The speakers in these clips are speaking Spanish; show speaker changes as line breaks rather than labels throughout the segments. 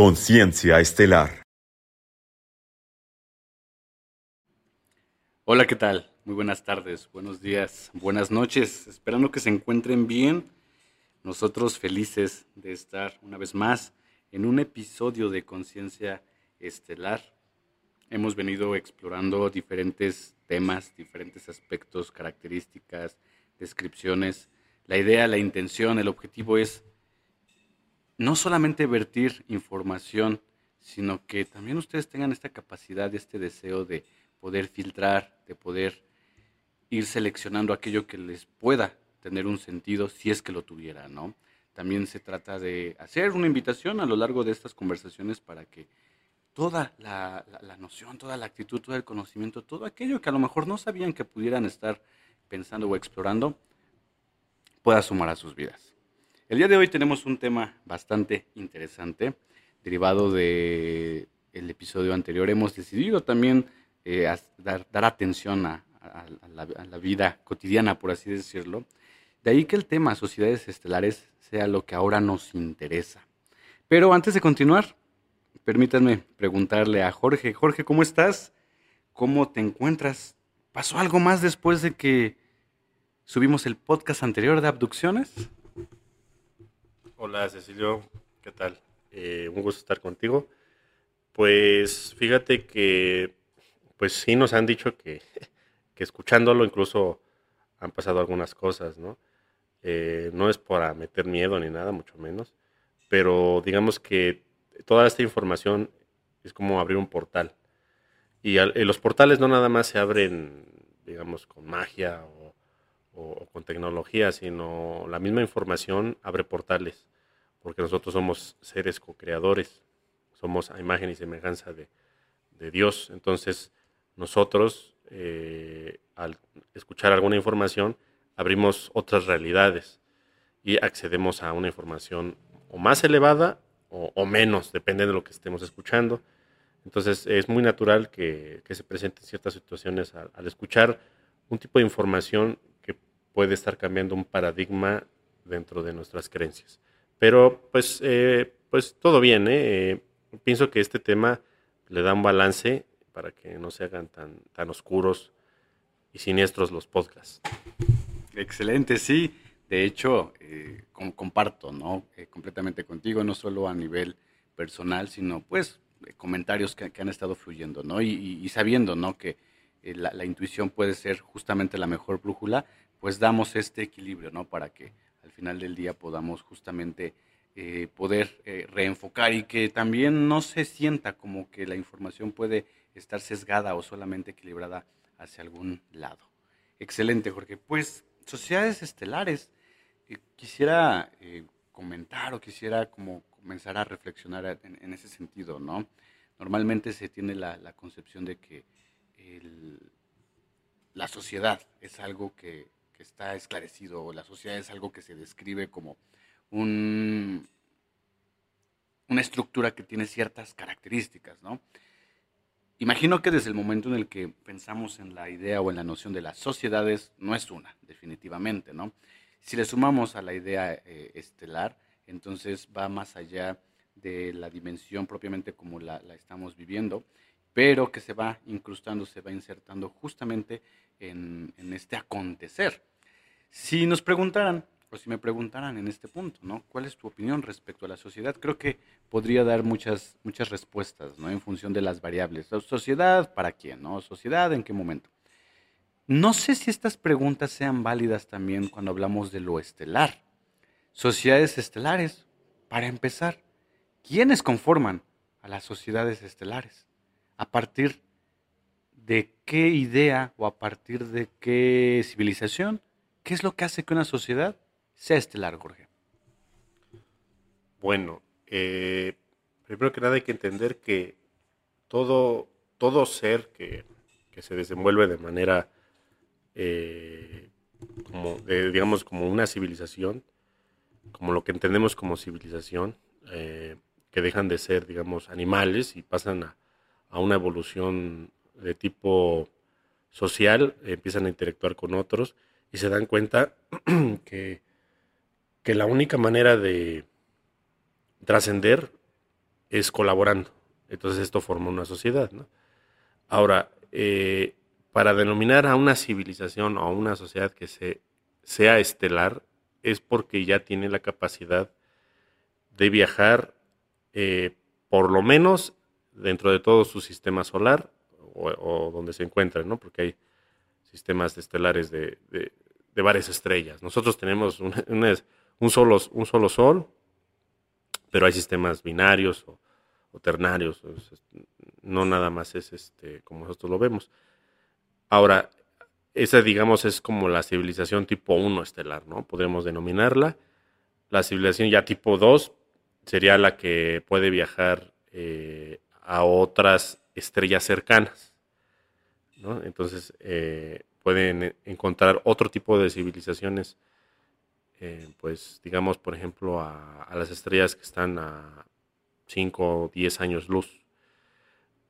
Conciencia Estelar.
Hola, ¿qué tal? Muy buenas tardes, buenos días, buenas noches. Esperando que se encuentren bien. Nosotros felices de estar una vez más en un episodio de Conciencia Estelar. Hemos venido explorando diferentes temas, diferentes aspectos, características, descripciones. La idea, la intención, el objetivo es no solamente vertir información, sino que también ustedes tengan esta capacidad, este deseo de poder filtrar, de poder ir seleccionando aquello que les pueda tener un sentido si es que lo tuviera, ¿no? También se trata de hacer una invitación a lo largo de estas conversaciones para que toda la, la, noción, toda la actitud, todo el conocimiento, todo aquello que a lo mejor no sabían que pudieran estar pensando o explorando, pueda sumar a sus vidas. El día de hoy tenemos un tema bastante interesante, derivado del el episodio anterior. Hemos decidido también eh, dar, atención a, la, a, la, vida cotidiana, por así decirlo. De ahí que el tema sociedades estelares sea lo que ahora nos interesa. Pero antes de continuar, permítanme preguntarle a Jorge. Jorge, ¿cómo estás? ¿Cómo te encuentras? ¿Pasó algo más después de que subimos el podcast anterior de abducciones?
Hola Cecilio, ¿qué tal? Eh, un gusto estar contigo. Pues fíjate que, pues sí nos han dicho que, que escuchándolo incluso han pasado algunas cosas, ¿no? Eh, no es para meter miedo ni nada, mucho menos, pero digamos que toda esta información es como abrir un portal. Y, eh, los portales no nada más se abren, digamos, con magia o o, con tecnología, sino la misma información abre portales, porque nosotros somos seres co-creadores, somos a imagen y semejanza de, Dios. Entonces, nosotros, eh, al escuchar alguna información, abrimos otras realidades y accedemos a una información o más elevada o, menos, depende de lo que estemos escuchando. Entonces, es muy natural que, se presenten ciertas situaciones al escuchar un tipo de información puede estar cambiando un paradigma dentro de nuestras creencias. Pero pues, eh, pues todo bien, ¿eh? ¿eh? pienso que este tema le da un balance para que no se hagan tan, tan oscuros y siniestros los podcasts.
Excelente, sí. De hecho, eh, comparto, ¿no? completamente contigo, no solo a nivel personal, sino pues comentarios que, han estado fluyendo, ¿no? Y, sabiendo, ¿no? Que la, intuición puede ser justamente la mejor brújula, pues damos este equilibrio, ¿no? Para que al final del día podamos justamente eh, poder eh, reenfocar y que también no se sienta como que la información puede estar sesgada o solamente equilibrada hacia algún lado. Excelente, Jorge. Pues sociedades estelares, eh, quisiera comentar o quisiera como comenzar a reflexionar en, ese sentido, ¿no? Normalmente se tiene la, concepción de que la sociedad es algo que que está esclarecido, la sociedad es algo que se describe como un, una estructura que tiene ciertas características, ¿no? Imagino que desde el momento en el que pensamos en la idea o en la noción de las sociedades, no es una, definitivamente, ¿no? Si le sumamos a la idea eh, estelar, entonces va más allá de la dimensión propiamente como la, la, estamos viviendo, pero que se va incrustando, se va insertando justamente en, este acontecer. Si nos preguntaran, o si me preguntaran en este punto, ¿no? ¿Cuál es tu opinión respecto a la sociedad? Creo que podría dar muchas, muchas respuestas, ¿no? En función de las variables. ¿Sociedad para quién, no? ¿Sociedad en qué momento? No sé si estas preguntas sean válidas también cuando hablamos de lo estelar. Sociedades estelares, para empezar, ¿quiénes conforman a las sociedades estelares? ¿A partir de qué idea o a partir de qué civilización? ¿Qué es lo que hace que una sociedad sea estelar, Jorge?
Bueno, eh, primero que nada hay que entender que todo, todo ser que, se desenvuelve de manera, eh, como digamos, como una civilización, como lo que entendemos como civilización, eh, que dejan de ser, digamos, animales y pasan a, a una evolución de tipo social, empiezan a interactuar con otros y se dan cuenta que, que la única manera de trascender es colaborando. Entonces esto forma una sociedad. Ahora, eh, para denominar a una civilización o a una sociedad que se, sea estelar, es porque ya tiene la capacidad de viajar eh, por lo menos dentro de todo su sistema solar o, donde se encuentren, ¿no? Porque hay sistemas estelares de, varias estrellas. Nosotros tenemos un, solo, un solo sol, pero hay sistemas binarios o, ternarios. No nada más es este como nosotros lo vemos. Ahora, esa, digamos, es como la civilización tipo 1 estelar, ¿no? Podemos denominarla. La civilización ya tipo 2 sería la que puede viajar eh, a otras estrellas cercanas. Entonces, eh, pueden encontrar otro tipo de civilizaciones, eh, pues, digamos, por ejemplo, a, a, las estrellas que están a 5 o 10 años luz.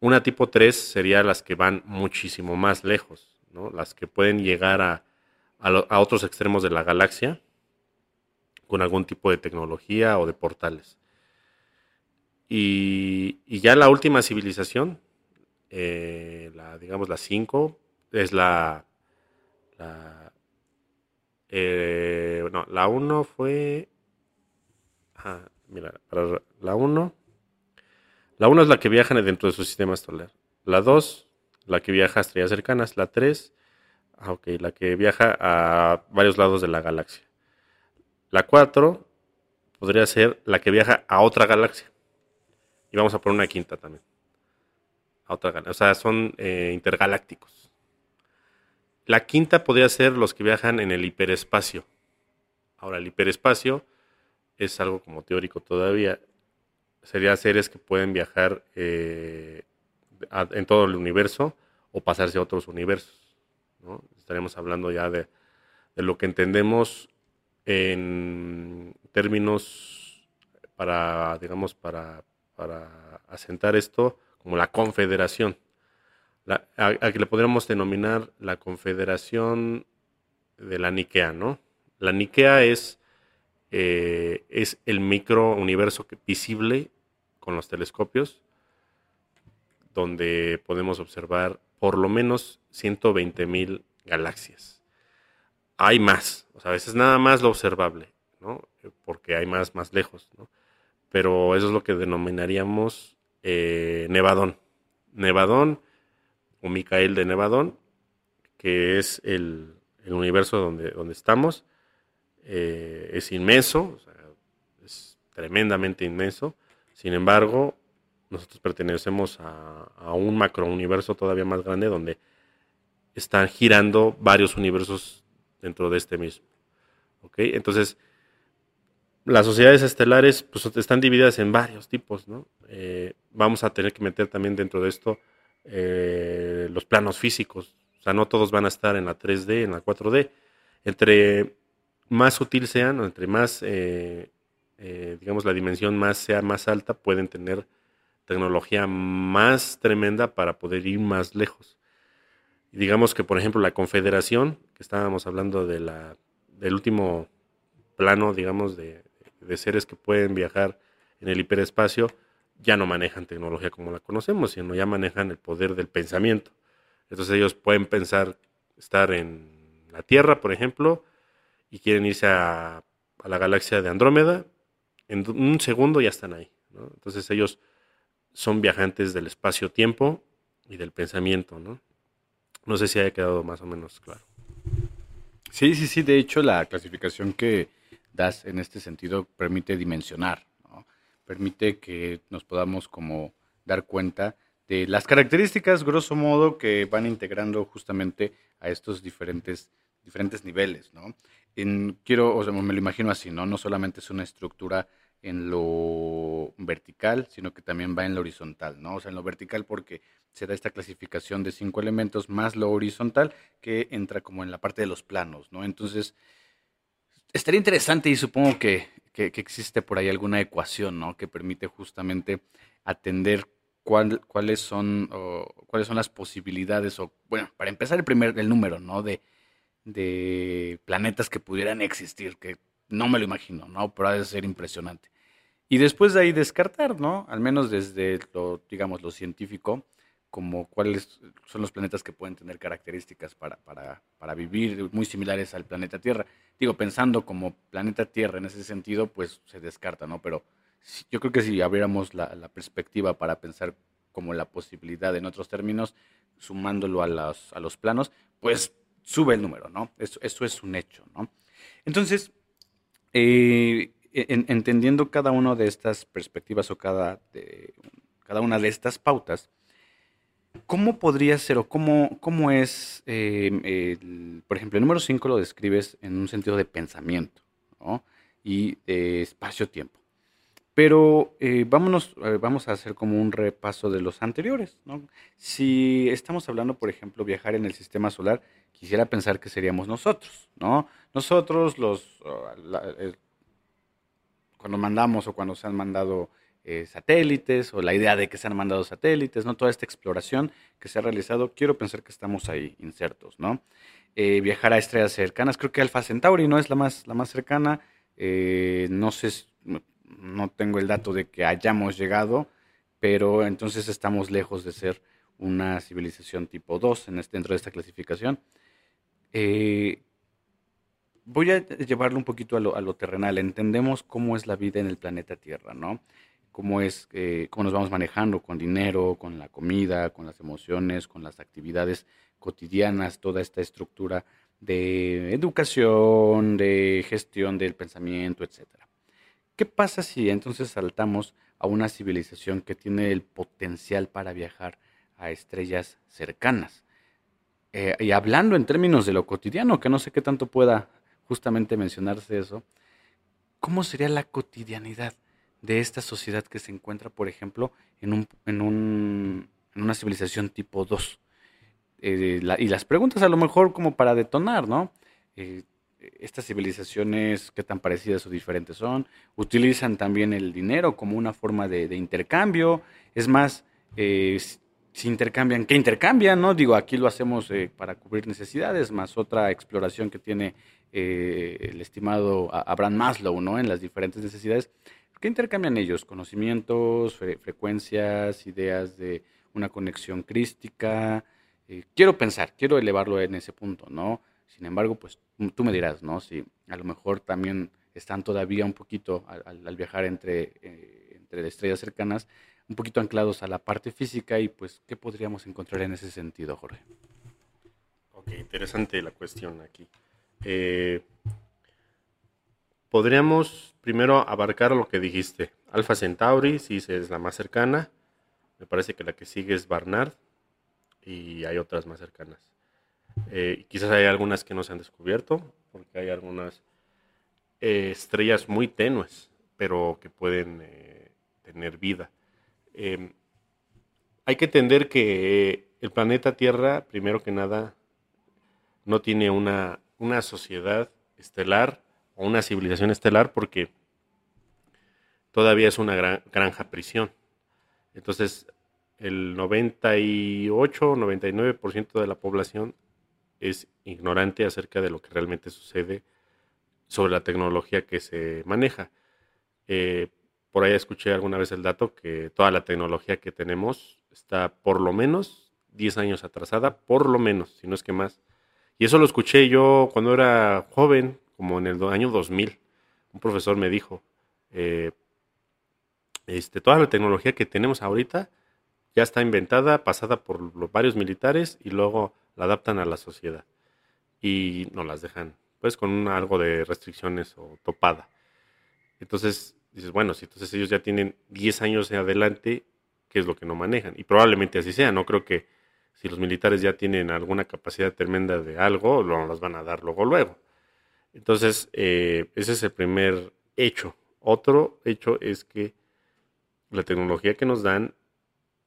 Una tipo 3 sería las que van muchísimo más lejos las que pueden llegar a, a, otros extremos de la galaxia con algún tipo de tecnología o de portales. Y, ya la última civilización, eh, la, digamos la 5, es la... la eh, no, la 1 fue... mira, la 1... La 1 es la que viaja dentro de su sistema estelar. La 2 la que viaja a estrellas cercanas, la 3, ah, la que viaja a varios lados de la galaxia. La 4 podría ser la que viaja a otra galaxia. Y vamos a poner una quinta también. A otra. O sea, son eh, intergalácticos. La quinta podría ser los que viajan en el hiperespacio. Ahora, el hiperespacio es algo como teórico todavía. Serían seres que pueden viajar eh, en todo el universo o pasarse a otros universos. ¿no? Estaremos hablando ya de, lo que entendemos en términos para, digamos, para, para asentar esto como la confederación. a, que le podríamos denominar la confederación de la Nikea, ¿no? La Nikea es, eh, es el microuniverso visible con los telescopios donde podemos observar por lo menos 120 mil galaxias. Hay más, o sea, a veces nada más lo observable, ¿no? Porque hay más, más lejos, ¿no? Pero eso es lo que denominaríamos eh, Nevadón. Nevadón o Micael de Nevadón, que es el, universo donde, donde estamos, eh, es inmenso, es tremendamente inmenso. Sin embargo, nosotros pertenecemos a, un macrouniverso todavía más grande donde están girando varios universos dentro de este mismo. Entonces, las sociedades estelares pues, están divididas en varios tipos. Eh, vamos a tener que meter también dentro de esto eh, los planos físicos. O sea, no todos van a estar en la 3D, en la 4D. Entre más sutil sean, entre más, eh, digamos, la dimensión más sea más alta, pueden tener tecnología más tremenda para poder ir más lejos. digamos que, por ejemplo, la Confederación, que estábamos hablando de la, del último plano, digamos, de, seres que pueden viajar en el hiperespacio, ya no manejan tecnología como la conocemos, sino ya manejan el poder del pensamiento. Entonces ellos pueden pensar estar en la Tierra, por ejemplo, y quieren irse a, la galaxia de Andrómeda, en un segundo ya están ahí. Entonces ellos son viajantes del espacio-tiempo y del pensamiento, ¿no? No sé si haya quedado más o menos claro.
Sí, sí, sí. De hecho, la clasificación que das en este sentido permite dimensionar, ¿no? Permite que nos podamos como dar cuenta de las características, grosso modo, que van integrando justamente a estos diferentes, diferentes niveles, ¿no? Quiero, o sea, me lo imagino así, ¿no? No solamente es una estructura en lo vertical, sino que también va en lo horizontal, ¿no? O sea, en lo vertical porque se da esta clasificación de cinco elementos más lo horizontal que entra como en la parte de los planos, ¿no? Entonces, estaría interesante y supongo que, existe por ahí alguna ecuación, ¿no? Que permite justamente atender cuál, cuáles son cuáles son las posibilidades o bueno, para empezar el primer el número, ¿no? De, de planetas que pudieran existir, que no me lo imagino, ¿no? Pero ha de ser impresionante. Y después de ahí descartar, ¿no? Al menos desde lo, digamos, lo científico, como cuáles son los planetas que pueden tener características para, para, para, vivir muy similares al planeta Tierra. Digo, pensando como planeta Tierra en ese sentido, pues se descarta, ¿no? Pero yo creo que si abriéramos la, perspectiva para pensar como la posibilidad en otros términos, sumándolo a los, a los planos, pues sube el número, ¿no? Eso, eso es un hecho, ¿no? Entonces, eh, en, entendiendo cada una de estas perspectivas o cada, de, cada una de estas pautas, ¿Cómo podría ser o cómo, cómo es, eh, el, por ejemplo, el número 5 lo describes en un sentido de pensamiento ¿no? y de espacio-tiempo? Pero eh, vámonos, eh, vamos a hacer como un repaso de los anteriores. ¿no? Si estamos hablando, por ejemplo, viajar en el sistema solar, quisiera pensar que seríamos nosotros, ¿no? Nosotros, los, la, cuando mandamos o cuando se han mandado eh, satélites o la idea de que se han mandado satélites, ¿no? Toda esta exploración que se ha realizado, quiero pensar que estamos ahí insertos, ¿no? Eh, viajar a estrellas cercanas, creo que Alpha Centauri no es la más, la más cercana, eh, no sé, no tengo el dato de que hayamos llegado, pero entonces estamos lejos de ser una civilización tipo 2 en este, dentro de esta clasificación. voy a llevarlo un poquito a lo, terrenal. Entendemos cómo es la vida en el planeta Tierra, ¿no? Cómo es, eh, cómo nos vamos manejando con dinero, con la comida, con las emociones, con las actividades cotidianas, toda esta estructura de educación, de gestión del pensamiento, etcétera. ¿Qué pasa si entonces saltamos a una civilización que tiene el potencial para viajar a estrellas cercanas? Eh, y hablando en términos de lo cotidiano, que no sé qué tanto pueda justamente mencionarse eso, ¿cómo sería la cotidianidad? De esta sociedad que se encuentra, por ejemplo, en, un, en, un, en una civilización tipo 2. Eh, y las preguntas a lo mejor como para detonar, ¿no? Eh, estas civilizaciones, qué tan parecidas o diferentes son, utilizan también el dinero como una forma de, intercambio, es más, eh, si intercambian, ¿qué intercambian? ¿no? Digo, aquí lo hacemos para cubrir necesidades, más otra exploración que tiene el estimado Abraham Maslow, ¿no? En las diferentes necesidades. ¿Qué intercambian ellos? Conocimientos, frecuencias, ideas de una conexión crística. Eh, quiero pensar, quiero elevarlo en ese punto, ¿no? Sin embargo, pues tú me dirás, ¿no? Si a lo mejor también están todavía un poquito al, viajar entre, eh, entre estrellas cercanas, un poquito anclados a la parte física y pues, ¿qué podríamos encontrar en ese sentido, Jorge?
Ok, interesante la cuestión aquí. Eh, podríamos primero abarcar lo que dijiste. Alfa Centauri, sí es la más cercana. Me parece que la que sigue es Barnard y hay otras más cercanas. Eh, quizás hay algunas que no se han descubierto, porque hay algunas eh, estrellas muy tenues, pero que pueden eh, tener vida. Em, hay que entender que el planeta Tierra, primero que nada, no tiene una, una sociedad estelar o una civilización estelar porque todavía es una granja prisión. Entonces, el 98 o 99% de la población es ignorante acerca de lo que realmente sucede sobre la tecnología que se maneja. Eh, por ahí escuché alguna vez el dato que toda la tecnología que tenemos está por lo menos 10 años atrasada, por lo menos, si no es que más. Y eso lo escuché yo cuando era joven, como en el año 2000, un profesor me dijo, eh, este, toda la tecnología que tenemos ahorita ya está inventada, pasada por los varios militares y luego la adaptan a la sociedad y nos las dejan pues con algo de restricciones o topada. Entonces dices, bueno, si entonces ellos ya tienen 10 años en adelante, ¿qué es lo que no manejan? Y probablemente así sea, no creo que si los militares ya tienen alguna capacidad tremenda de algo, lo, las van a dar luego, luego. Entonces, eh, ese es el primer hecho. Otro hecho es que la tecnología que nos dan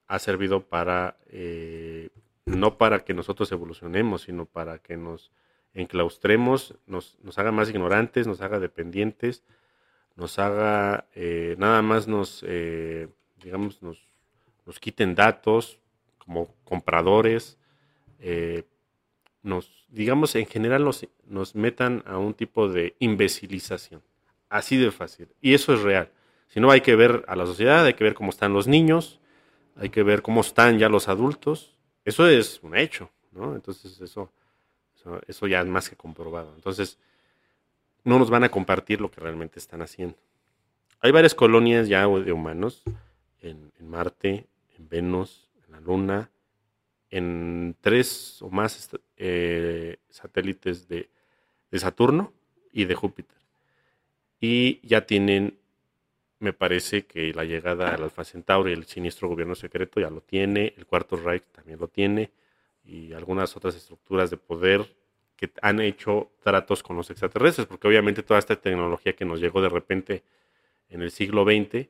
ha servido para, eh, no para que nosotros evolucionemos, sino para que nos enclaustremos, nos, haga más ignorantes, nos haga dependientes, nos haga, eh, nada más nos, digamos, nos, nos, quiten datos como compradores, nos, digamos, en general nos, nos metan a un tipo de imbecilización. Así de fácil. Y eso es real. sino hay que ver a la sociedad, hay que ver cómo están los niños, hay que ver cómo están ya los adultos. Eso es un hecho, ¿no? Entonces eso, eso, ya es más que comprobado. Entonces, no nos van a compartir lo que realmente están haciendo. Hay varias colonias ya de humanos en, Marte, en Venus, en la Luna, en tres o más eh, satélites de, Saturno y de Júpiter. Y ya tienen me parece que la llegada al Alfa Centauri, el siniestro gobierno secreto ya lo tiene, el Cuarto Reich también lo tiene, y algunas otras estructuras de poder que han hecho tratos con los extraterrestres, porque obviamente toda esta tecnología que nos llegó de repente en el siglo XX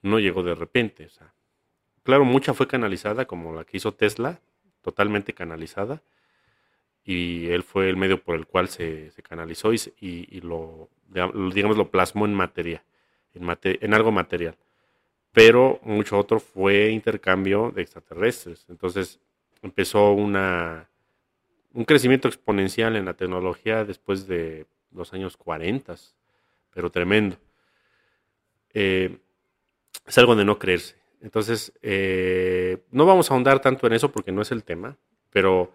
no llegó de repente. Claro, mucha fue canalizada, como la que hizo Tesla, totalmente canalizada, y él fue el medio por el cual se, canalizó y, y, lo, digamos, lo plasmó en materia en, algo material. Pero mucho otro fue intercambio de extraterrestres. Entonces empezó una, un crecimiento exponencial en la tecnología después de los años 40, pero tremendo. Eh, es algo de no creerse. Entonces, eh, no vamos a ahondar tanto en eso porque no es el tema, pero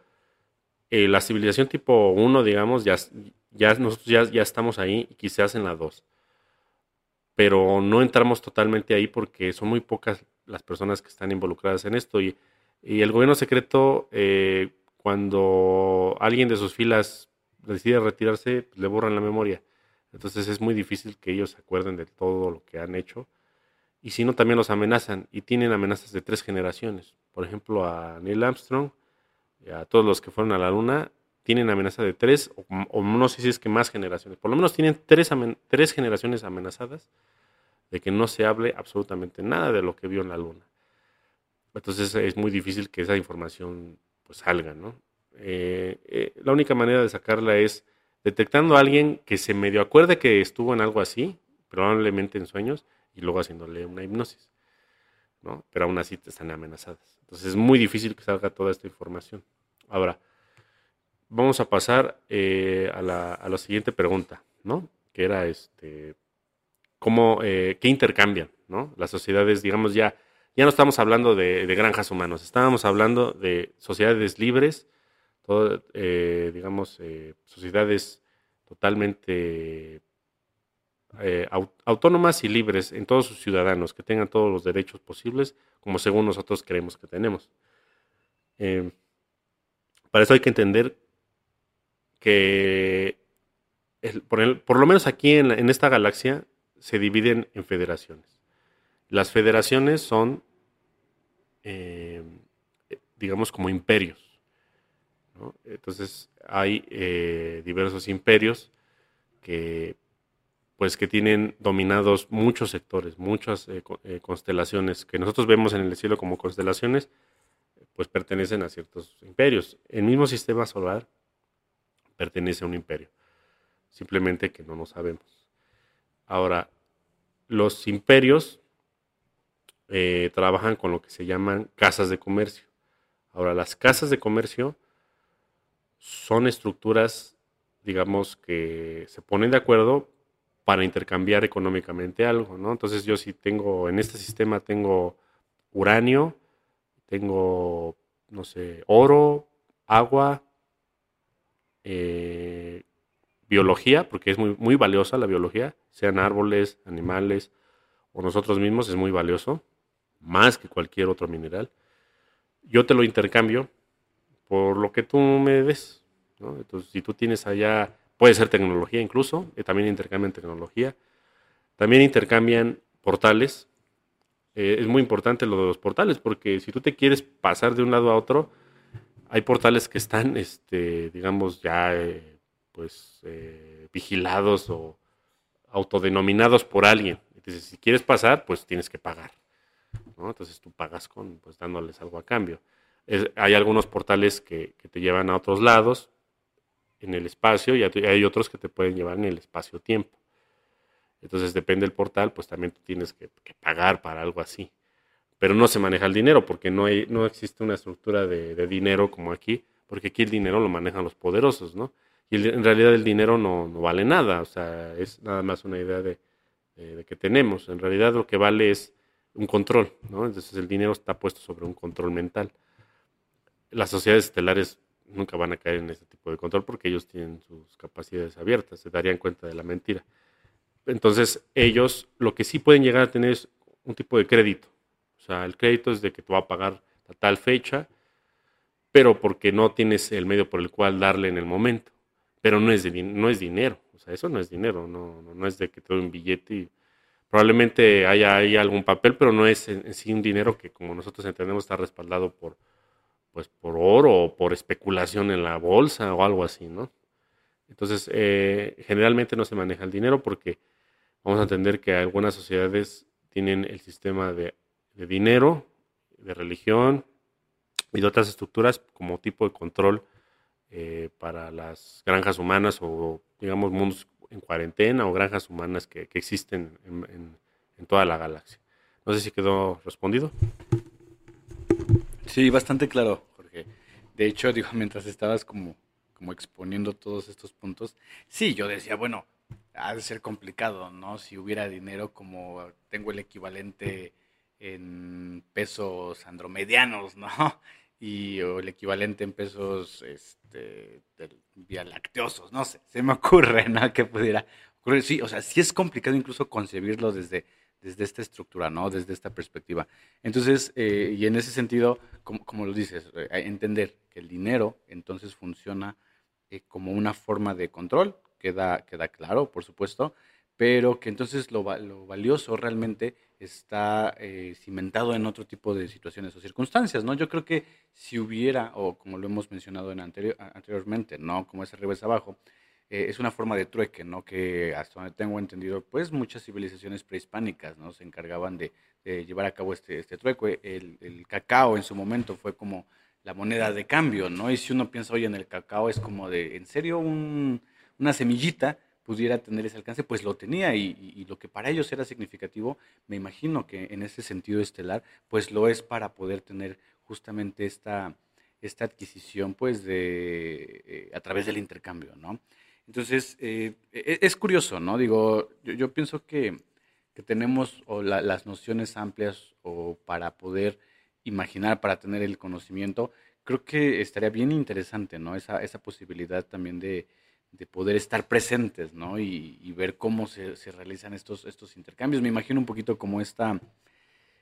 eh, la civilización tipo 1, digamos, ya, nosotros ya, estamos ahí quizás en la 2 pero no entramos totalmente ahí porque son muy pocas las personas que están involucradas en esto. Y, el gobierno secreto, eh, cuando alguien de sus filas decide retirarse, le borran la memoria. Entonces es muy difícil que ellos se acuerden de todo lo que han hecho. Y si no, también los amenazan. Y tienen amenazas de tres generaciones. Por ejemplo, a Neil Armstrong, y a todos los que fueron a la Luna, tienen amenaza de tres, o, no sé si es que más generaciones. Por lo menos tienen tres, tres generaciones amenazadas de que no se hable absolutamente nada de lo que vio en la Luna. Entonces es muy difícil que esa información pues salga, ¿no? Eh, eh, la única manera de sacarla es detectando a alguien que se medio acuerde que estuvo en algo así, probablemente en sueños, y luego haciéndole una hipnosis, ¿no? Pero aún así están amenazadas. Entonces es muy difícil que salga toda esta información. Ahora, vamos a pasar eh, a, la, siguiente pregunta, ¿no? Que era este, ¿cómo, eh, ¿qué intercambian, ¿no? Las sociedades, digamos, ya, ya no estamos hablando de, granjas humanos, estábamos hablando de sociedades libres, eh, digamos, sociedades totalmente autónomas y libres en todos sus ciudadanos, que tengan todos los derechos posibles, como según nosotros creemos que tenemos. para eso hay que entender que por, lo menos aquí en, esta galaxia se dividen en federaciones. Las federaciones son, eh, digamos, como imperios. Entonces hay eh, diversos imperios que, pues, que tienen dominados muchos sectores, muchas eh, constelaciones que nosotros vemos en el cielo como constelaciones, pues pertenecen a ciertos imperios. El mismo sistema solar pertenece a un imperio. Simplemente que no lo sabemos. Ahora, los imperios eh, trabajan con lo que se llaman casas de comercio. Ahora, las casas de comercio son estructuras, digamos, que se ponen de acuerdo para intercambiar económicamente algo, ¿no? Entonces yo si tengo, en este sistema tengo uranio, tengo, no sé, oro, agua, eh, biología, porque es muy, muy valiosa la biología, sean árboles, animales o nosotros mismos, es muy valioso, más que cualquier otro mineral. Yo te lo intercambio por lo que tú me des. Entonces, si tú tienes allá, puede ser tecnología incluso, eh, también intercambian tecnología. También intercambian portales. Eh, es muy importante lo de los portales, porque si tú te quieres pasar de un lado a otro, hay portales que están, este, digamos, ya eh, pues vigilados o autodenominados por alguien. Entonces, si quieres pasar, pues tienes que pagar. Entonces tú pagas con, pues dándoles algo a cambio. hay algunos portales que, te llevan a otros lados en el espacio y hay otros que te pueden llevar en el espacio-tiempo. Entonces depende del portal, pues también tú tienes que pagar para algo así pero no se maneja el dinero porque no, hay, no existe una estructura de, dinero como aquí, porque aquí el dinero lo manejan los poderosos, ¿no? Y en realidad el dinero no, vale nada, o sea, es nada más una idea de, de que tenemos. En realidad lo que vale es un control, ¿no? Entonces el dinero está puesto sobre un control mental. Las sociedades estelares nunca van a caer en este tipo de control porque ellos tienen sus capacidades abiertas, se darían cuenta de la mentira. Entonces ellos lo que sí pueden llegar a tener es un tipo de crédito. O sea, el crédito es de que te va a pagar a tal fecha, pero porque no tienes el medio por el cual darle en el momento. Pero no es, no es dinero, o sea, eso no es dinero, no, no, es de que te doy un billete y probablemente haya, ahí algún papel, pero no es en, sí un dinero que como nosotros entendemos está respaldado por, pues, por oro o por especulación en la bolsa o algo así, ¿no? Entonces, eh, generalmente no se maneja el dinero porque vamos a entender que algunas sociedades tienen el sistema de, dinero, de religión y de otras estructuras como tipo de control eh, para las granjas humanas o, digamos, mundos en cuarentena o granjas humanas que, existen en, toda la galaxia. No sé si quedó respondido.
Sí, bastante claro. De hecho, digo, mientras estabas como, como exponiendo todos estos puntos, sí, yo decía, bueno, ha de ser complicado, ¿no? Si hubiera dinero como tengo el equivalente en pesos andromedianos, ¿no? Y o el equivalente en pesos este, vía lacteosos, no sé, se me ocurre, ¿no? Que pudiera ocurrir. Sí, o sea, sí es complicado incluso concebirlo desde, desde esta estructura, ¿no? Desde esta perspectiva. Entonces, eh, y en ese sentido, como, lo dices, eh, entender que el dinero entonces funciona eh, como una forma de control, queda, queda claro, por supuesto, pero que entonces lo, lo valioso realmente está cimentado en otro tipo de situaciones o circunstancias, ¿no? Yo creo que si hubiera, o como lo hemos mencionado en anterior, anteriormente, ¿no? Como es arriba abajo, eh, es una forma de trueque, ¿no? Que hasta donde tengo entendido, pues muchas civilizaciones prehispánicas, ¿no? Se encargaban de, llevar a cabo este, este trueque. El, el, cacao en su momento fue como la moneda de cambio, ¿no? Y si uno piensa, oye, en el cacao es como de, ¿en serio un una semillita pudiera tener ese alcance, pues lo tenía y, lo que para ellos era significativo, me imagino que en ese sentido estelar, pues lo es para poder tener justamente esta, esta adquisición, pues de, eh, a través del intercambio, ¿no? Entonces, eh, e, es curioso, ¿no? Digo, yo, pienso que, tenemos las nociones amplias o para poder imaginar, para tener el conocimiento, creo que estaría bien interesante, ¿no? Esa, esa posibilidad también de, de poder estar presentes, ¿no? Y, ver cómo se, realizan estos, estos intercambios. Me imagino un poquito como esta,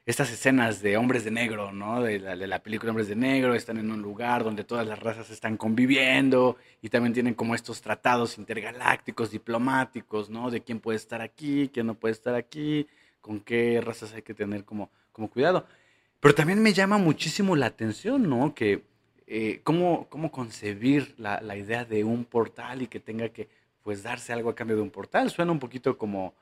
estas escenas de hombres de negro, ¿no? De la, de la, película Hombres de Negro, están en un lugar donde todas las razas están conviviendo y también tienen como estos tratados intergalácticos, diplomáticos, ¿no? De quién puede estar aquí, quién no puede estar aquí, con qué razas hay que tener como, como cuidado. Pero también me llama muchísimo la atención, ¿no? Que eh, ¿cómo, ¿cómo, concebir la, la, idea de un portal y que tenga que pues darse algo a cambio de un portal? Suena un poquito como,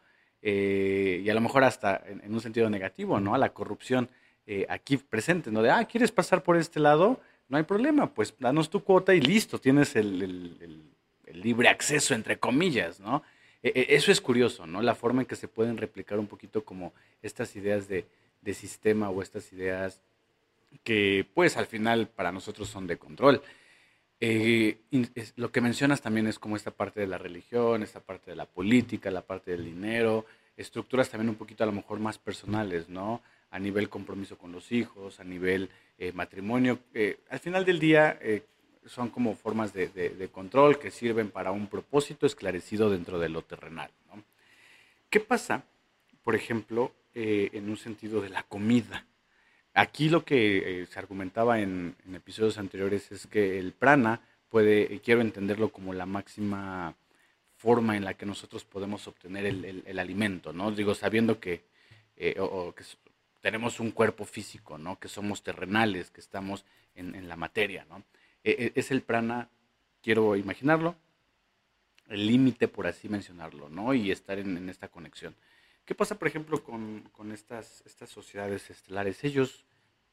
eh, y a lo mejor hasta en, un sentido negativo, ¿no? A la corrupción eh, aquí presente, ¿no? De, ah, ¿quieres pasar por este lado? No hay problema, pues danos tu cuota y listo, tienes el, el, el libre acceso, entre comillas, ¿no? E, e, eso es curioso, ¿no? La forma en que se pueden replicar un poquito como estas ideas de, de sistema o estas ideas que pues al final para nosotros son de control. Eh, lo que mencionas también es como esta parte de la religión, esta parte de la política, la parte del dinero, estructuras también un poquito a lo mejor más personales, ¿no? A nivel compromiso con los hijos, a nivel eh, matrimonio. Eh, al final del día son como formas de, de, control que sirven para un propósito esclarecido dentro de lo terrenal, ¿no? ¿Qué pasa, por ejemplo, en un sentido de la comida? Aquí lo que eh, se argumentaba en, episodios anteriores es que el prana puede, quiero entenderlo como la máxima forma en la que nosotros podemos obtener el, alimento, ¿no? Digo, sabiendo que, eh, que tenemos un cuerpo físico, ¿no? Que somos terrenales, que estamos en, la materia, ¿no? E, e, es el prana, quiero imaginarlo, el límite, por así mencionarlo, ¿no? Y estar en esta conexión. ¿Qué pasa, por ejemplo, con, estas, estas sociedades estelares? Ellos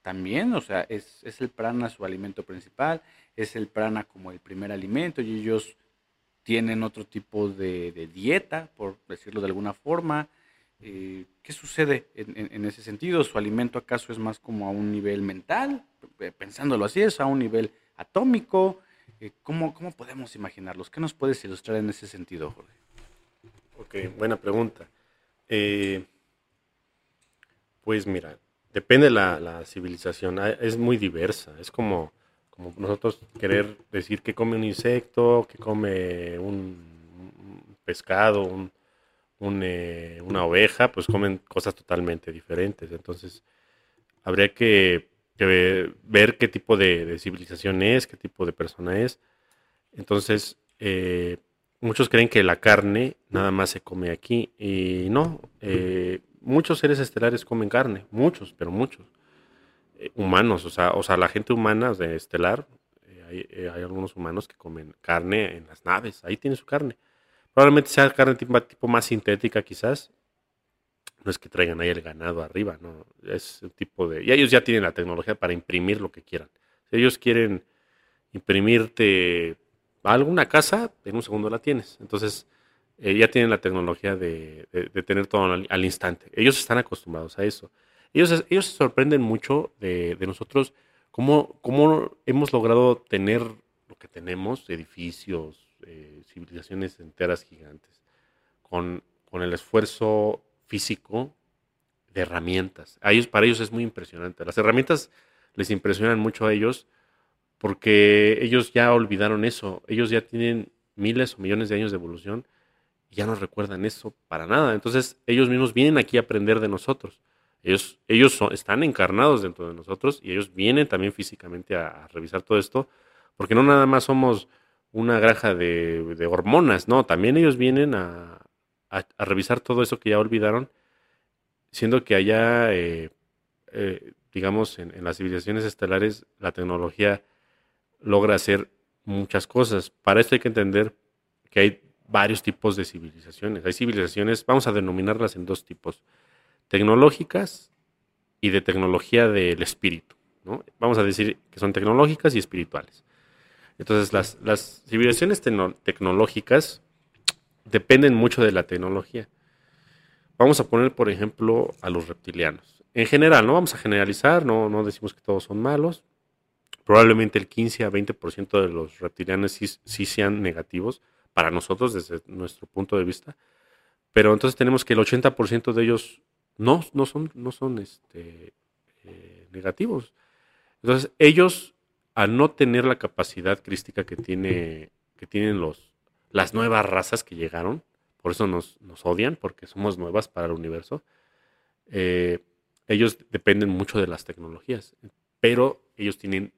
también, o sea, es, el prana su alimento principal, es el prana como el primer alimento y ellos tienen otro tipo de, dieta, por decirlo de alguna forma. Eh, ¿Qué sucede en, ese sentido? ¿Su alimento acaso es más como a un nivel mental? Pensándolo así, es a un nivel atómico. Eh, ¿cómo, ¿Cómo podemos imaginarlos? ¿Qué nos puedes ilustrar en ese sentido, Jorge?
Ok, buena pregunta. Eh, pues mira, depende la, la civilización, ah, es muy diversa, es como, nosotros querer decir que come un insecto, que come un pescado, un, eh, una oveja, pues comen cosas totalmente diferentes. Entonces, habría que, ver qué tipo de, civilización es, qué tipo de persona es. Entonces, eh, muchos creen que la carne nada más se come aquí y no. Eh, muchos seres estelares comen carne, muchos, pero muchos. humanos, o sea, o sea, la gente humana de estelar, hay, hay, algunos humanos que comen carne en las naves, ahí tiene su carne. Probablemente sea carne tipo, tipo más sintética quizás. No es que traigan ahí el ganado arriba, no. Es un tipo de... Y ellos ya tienen la tecnología para imprimir lo que quieran. Si ellos quieren imprimirte alguna casa, en un segundo la tienes. Entonces, eh, ya tienen la tecnología de, tener todo al, instante. Ellos están acostumbrados a eso. Ellos, ellos se sorprenden mucho de, nosotros, cómo, cómo hemos logrado tener lo que tenemos, edificios, eh, civilizaciones enteras gigantes, con, con, el esfuerzo físico de herramientas. Para ellos es muy impresionante. Las herramientas les impresionan mucho a ellos porque ellos ya olvidaron eso. Ellos ya tienen miles o millones de años de evolución y ya no recuerdan eso para nada. Entonces ellos mismos vienen aquí a aprender de nosotros. Ellos, ellos están encarnados dentro de nosotros y ellos vienen también físicamente a revisar todo esto, porque no nada más somos una granja de, hormonas, no, también ellos vienen a, revisar todo eso que ya olvidaron, siendo que allá, eh, eh, digamos, en, las civilizaciones estelares, la tecnología logra hacer muchas cosas. Para esto hay que entender que hay varios tipos de civilizaciones. Hay civilizaciones, vamos a denominarlas en dos tipos, tecnológicas y de tecnología del espíritu. ¿no? Vamos a decir que son tecnológicas y espirituales. Entonces, las, civilizaciones tecnológicas dependen mucho de la tecnología. Vamos a poner, por ejemplo, a los reptilianos. En general, no vamos a generalizar, no, no decimos que todos son malos. Probablemente el 15 a 20% de los reptilianos sí, sean negativos para nosotros desde nuestro punto de vista. Pero entonces tenemos que el 80% de ellos no, no son, no son este, eh, negativos. Entonces ellos al no tener la capacidad crística que, tiene, que tienen los, las nuevas razas que llegaron, por eso nos, odian, porque somos nuevas para el universo, eh, ellos dependen mucho de las tecnologías, pero ellos tienen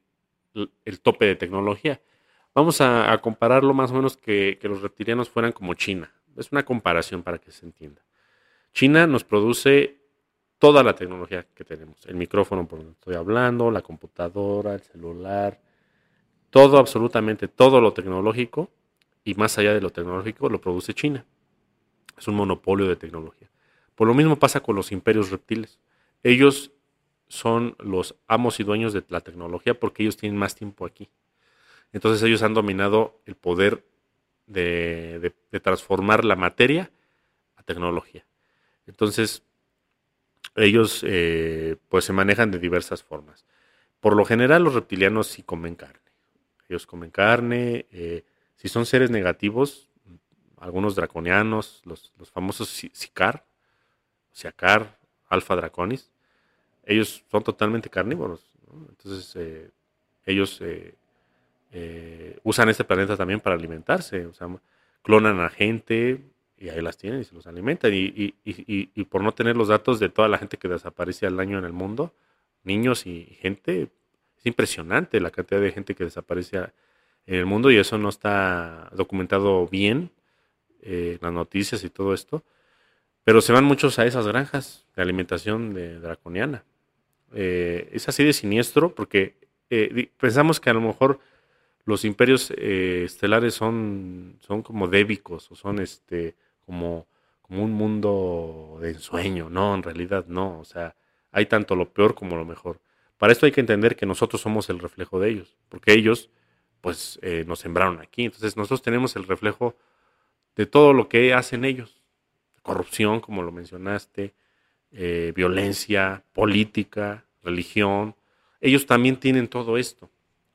el tope de tecnología. Vamos a, compararlo más o menos que, que, los reptilianos fueran como China. Es una comparación para que se entienda. China nos produce toda la tecnología que tenemos. El micrófono por donde estoy hablando, la computadora, el celular, todo, absolutamente todo lo tecnológico y más allá de lo tecnológico lo produce China. Es un monopolio de tecnología. Por lo mismo pasa con los imperios reptiles. Ellos son los amos y dueños de la tecnología porque ellos tienen más tiempo aquí. Entonces ellos han dominado el poder de, de transformar la materia a tecnología. Entonces, ellos eh, pues se manejan de diversas formas. Por lo general los reptilianos sí comen carne. Ellos comen carne. Eh, si son seres negativos, algunos draconianos, los, famosos Sicar, Siacar, Alfa Draconis, ellos son totalmente carnívoros. Entonces eh, ellos usan este planeta también para alimentarse. O sea, clonan a gente, y ahí las tienen y se los alimentan. Y, por no tener los datos de toda la gente que desaparece al año en el mundo, niños y gente, es impresionante la cantidad de gente que desaparece en el mundo y eso no está documentado bien eh, las noticias y todo esto. Pero se van muchos a esas granjas de alimentación de draconiana. Eh, es así de siniestro porque eh, pensamos que a lo mejor los imperios estelares son, son como débicos o son este como, como un mundo de ensueño. No, en realidad no. O sea, hay tanto lo peor como lo mejor. Para esto hay que entender que nosotros somos el reflejo de ellos, porque ellos pues eh, nos sembraron aquí. Entonces nosotros tenemos el reflejo de todo lo que hacen ellos. Corrupción, como lo mencionaste, eh, violencia, política, religión. Ellos también tienen todo esto.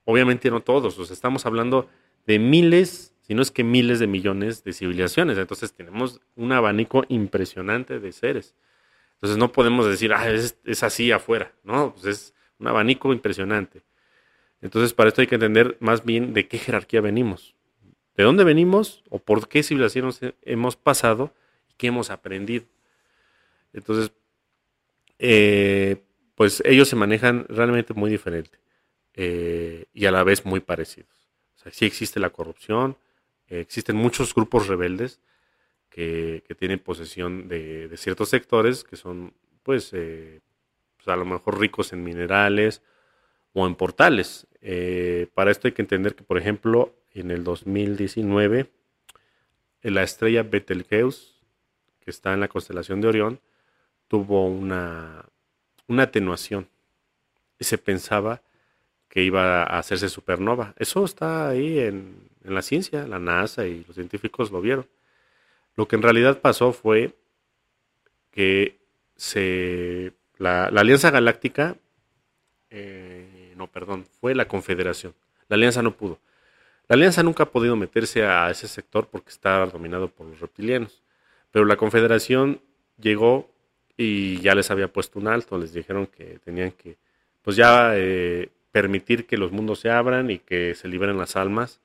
Obviamente no todos, o estamos hablando de miles, sino es que miles de millones de civilizaciones. Entonces tenemos un abanico impresionante de seres. Entonces no podemos decir, ah, es, es así afuera, ¿no? Pues es un abanico impresionante. Entonces para esto hay que entender más bien de qué jerarquía venimos, de dónde venimos o por qué civilizaciones hemos pasado y qué hemos aprendido. Entonces, eh, pues ellos se manejan realmente muy diferente eh, y a la vez muy parecidos. O sí existe la corrupción, eh, existen muchos grupos rebeldes que, tienen posesión de, ciertos sectores que son, pues, pues, a lo mejor ricos en minerales o en portales. para esto hay que entender que, por ejemplo, en el 2019, la estrella Betelgeuse, que está en la constelación de Orión, tuvo una, una atenuación y se pensaba que iba a hacerse supernova. Eso está ahí en, la ciencia, la NASA y los científicos lo vieron. Lo que en realidad pasó fue que se, la, Alianza Galáctica, eh, no, perdón, fue la Confederación. La Alianza no pudo. La Alianza nunca ha podido meterse a ese sector porque está dominado por los reptilianos. Pero la Confederación llegó y ya les había puesto un alto, les dijeron que tenían que, pues ya eh, permitir que los mundos se abran y que se liberen las almas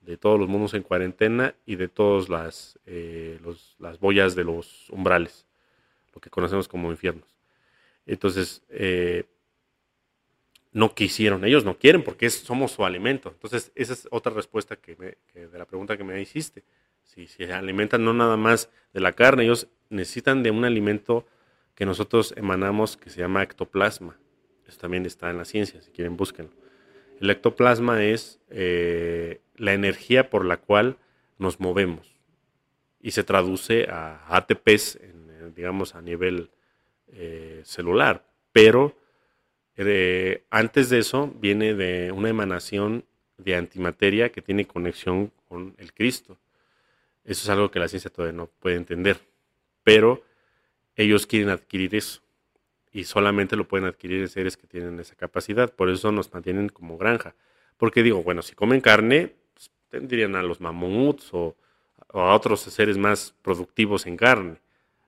de todos los mundos en cuarentena y de todas las, eh, las boyas de los umbrales, lo que conocemos como infiernos. Entonces, eh, no quisieron, ellos no quieren porque somos su alimento. Entonces, esa es otra respuesta que, de la pregunta que me hiciste. Si se alimentan no nada más de la carne, ellos necesitan de un alimento que nosotros emanamos que se llama ectoplasma. Eso también está en la ciencia, si quieren búsquenlo. El ectoplasma es eh, la energía por la cual nos movemos y se traduce a ATPs, digamos, a nivel eh, celular. Pero eh, antes de eso viene de una emanación de antimateria que tiene conexión con el Cristo. Eso es algo que la ciencia todavía no puede entender. Pero ellos quieren adquirir eso. Y solamente lo pueden adquirir seres que tienen esa capacidad. Por eso nos mantienen como granja. Porque digo, bueno, si comen carne, pues, tendrían a los mamuts o, a otros seres más productivos en carne.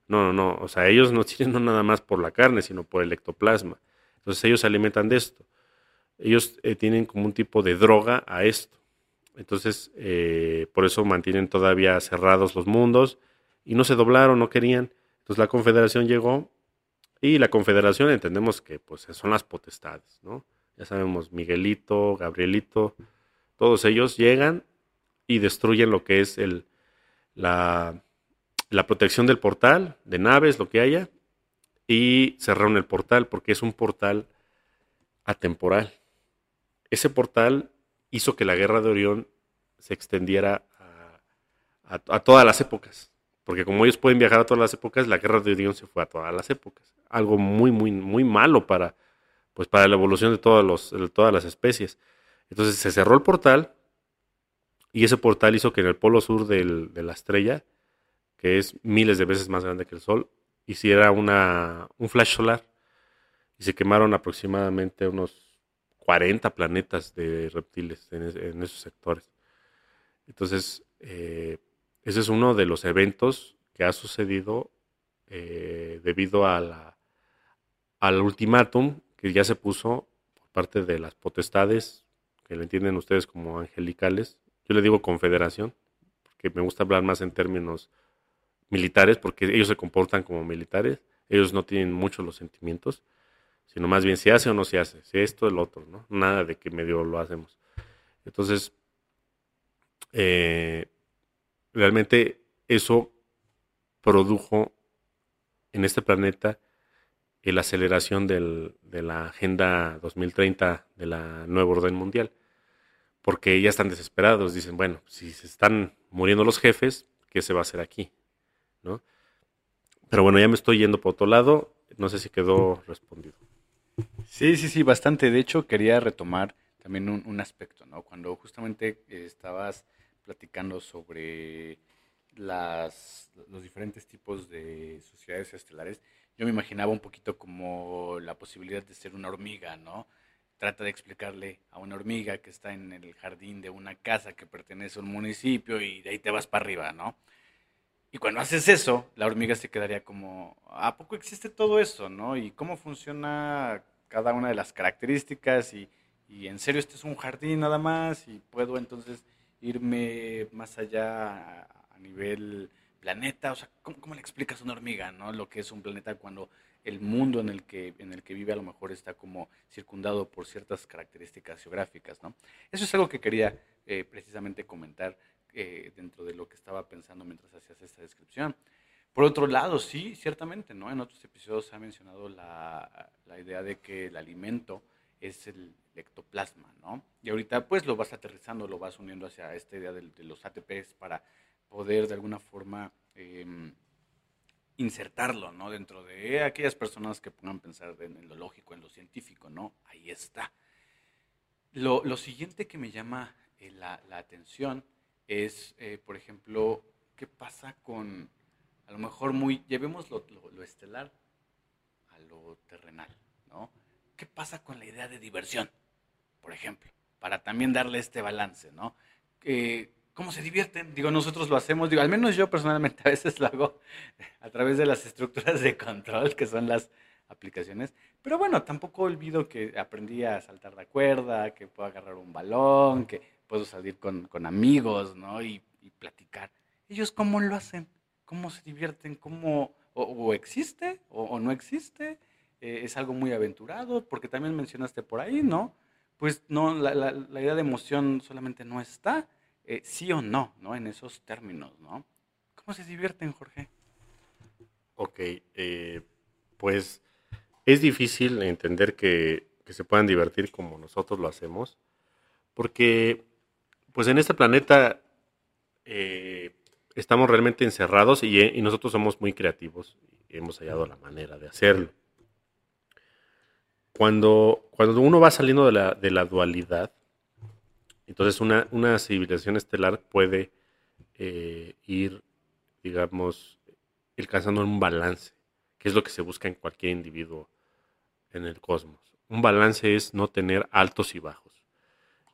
No, no, no. O sea, ellos no tienen nada más por la carne, sino por el ectoplasma. Entonces ellos se alimentan de esto. Ellos eh, tienen como un tipo de droga a esto. Entonces, eh, por eso mantienen todavía cerrados los mundos y no se doblaron, no querían. Entonces la confederación llegó y la confederación entendemos que pues son las potestades, ¿no? Ya sabemos, Miguelito, Gabrielito, todos ellos llegan y destruyen lo que es el, la, la protección del portal, de naves, lo que haya, y cerraron el portal porque es un portal atemporal. Ese portal hizo que la guerra de Orión se extendiera a todas las épocas. Porque como ellos pueden viajar a todas las épocas, la guerra de Orión se fue a todas las épocas. Algo muy, muy, muy malo para, pues, para la evolución de, de todas las especies. Entonces se cerró el portal y ese portal hizo que en el polo sur de la estrella, que es miles de veces más grande que el Sol, hiciera una, un flash solar y se quemaron aproximadamente unos 40 planetas de reptiles en, esos sectores. Entonces, eh, ese es uno de los eventos que ha sucedido eh, debido a la, al ultimátum que ya se puso por parte de las potestades, que lo entienden ustedes como angelicales. Yo le digo confederación, porque me gusta hablar más en términos militares, porque ellos se comportan como militares, ellos no tienen mucho los sentimientos, sino más bien si hace o no se hace, si esto o el otro, ¿no? Nada de que medio lo hacemos. Entonces, eh, realmente eso produjo en este planeta la aceleración de la Agenda 2030 de la nueva orden mundial. Porque ya están desesperados, dicen, bueno, si se están muriendo los jefes, ¿qué se va a hacer aquí? ¿No? Pero bueno, ya me estoy yendo por otro lado, no sé si quedó respondido.
Sí, sí, sí, bastante. De hecho, quería retomar también un, un aspecto, ¿no? Cuando justamente estabas platicando sobre las, los diferentes tipos de sociedades estelares, yo me imaginaba un poquito como la posibilidad de ser una hormiga, ¿no? trata de explicarle a una hormiga que está en el jardín de una casa que pertenece a un municipio y de ahí te vas para arriba, ¿no? Y cuando haces eso, la hormiga se quedaría como, ¿a poco existe todo eso, no? ¿Y cómo funciona cada una de las características? Y, y en serio, este es un jardín nada más y puedo entonces irme más allá a, nivel planeta. O sea, ¿cómo, ¿cómo, le explicas a una hormiga, no? Lo que es un planeta cuando el mundo en el que, en el que vive a lo mejor está como circundado por ciertas características geográficas, ¿no? Eso es algo que quería eh, precisamente comentar eh, dentro de lo que estaba pensando mientras hacías esta descripción. Por otro lado, sí, ciertamente, ¿no? En otros episodios se ha mencionado la, la idea de que el alimento es el ectoplasma, ¿no? Y ahorita pues lo vas aterrizando, lo vas uniendo hacia esta idea de, los ATPs para poder de alguna forma eh, insertarlo, ¿no? Dentro de aquellas personas que a pensar en lo lógico, en lo científico, ¿no? Ahí está. Lo, lo siguiente que me llama eh, la, la, atención es, eh, por ejemplo, qué pasa con, a lo mejor muy, llevemos lo, lo, lo, estelar a lo terrenal, ¿no? ¿Qué pasa con la idea de diversión, por ejemplo? Para también darle este balance, ¿no? Eh, ¿Cómo se divierten? Digo, nosotros lo hacemos, digo, al menos yo personalmente a veces lo hago a través de las estructuras de control, que son las aplicaciones. Pero bueno, tampoco olvido que aprendí a saltar la cuerda, que puedo agarrar un balón, que puedo salir con, con amigos, ¿no? Y, y, platicar. ¿Ellos cómo lo hacen? ¿Cómo se divierten? ¿Cómo o, existe o, no existe? Eh, ¿Es algo muy aventurado? Porque también mencionaste por ahí, ¿no? Pues no, la, la, la idea de emoción solamente no está eh, sí o no, ¿no? En esos términos, ¿no? ¿Cómo se divierten, Jorge?
Ok, eh, pues es difícil entender que, se puedan divertir como nosotros lo hacemos, porque pues en este planeta estamos realmente encerrados y, y, nosotros somos muy creativos y hemos hallado la manera de hacerlo. Cuando, cuando uno va saliendo de la, de la dualidad, entonces una, una civilización estelar puede eh, ir, digamos, alcanzando un balance, que es lo que se busca en cualquier individuo en el cosmos. Un balance es no tener altos y bajos,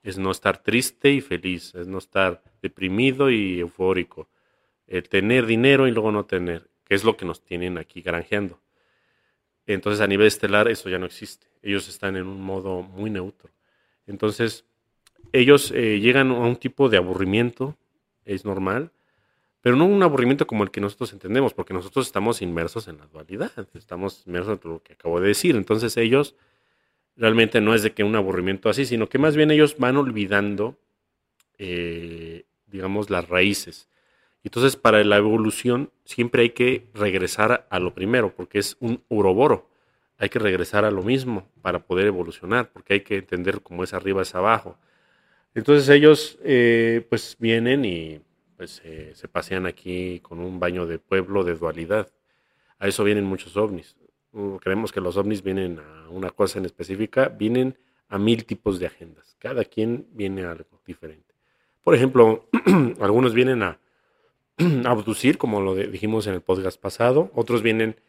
es no estar triste y feliz, es no estar deprimido y eufórico, el tener dinero y luego no tener, que es lo que nos tienen aquí granjeando. Entonces a nivel estelar eso ya no existe, ellos están en un modo muy neutro. Entonces, ellos eh, llegan a un tipo de aburrimiento, es normal, pero no un aburrimiento como el que nosotros entendemos, porque nosotros estamos inmersos en la dualidad, estamos inmersos en lo que acabo de decir. Entonces ellos realmente no es de que un aburrimiento así, sino que más bien ellos van olvidando, eh, digamos, las raíces. Entonces para la evolución siempre hay que regresar a lo primero, porque es un uroboro. Hay que regresar a lo mismo para poder evolucionar, porque hay que entender cómo es arriba es abajo. Entonces ellos eh, pues vienen y pues eh, se pasean aquí con un baño de pueblo de dualidad. A eso vienen muchos ovnis. Uh, creemos que los ovnis vienen a una cosa en específica, vienen a mil tipos de agendas. Cada quien viene a algo diferente. Por ejemplo, algunos vienen a, a abducir, como lo dijimos en el podcast pasado. Otros vienen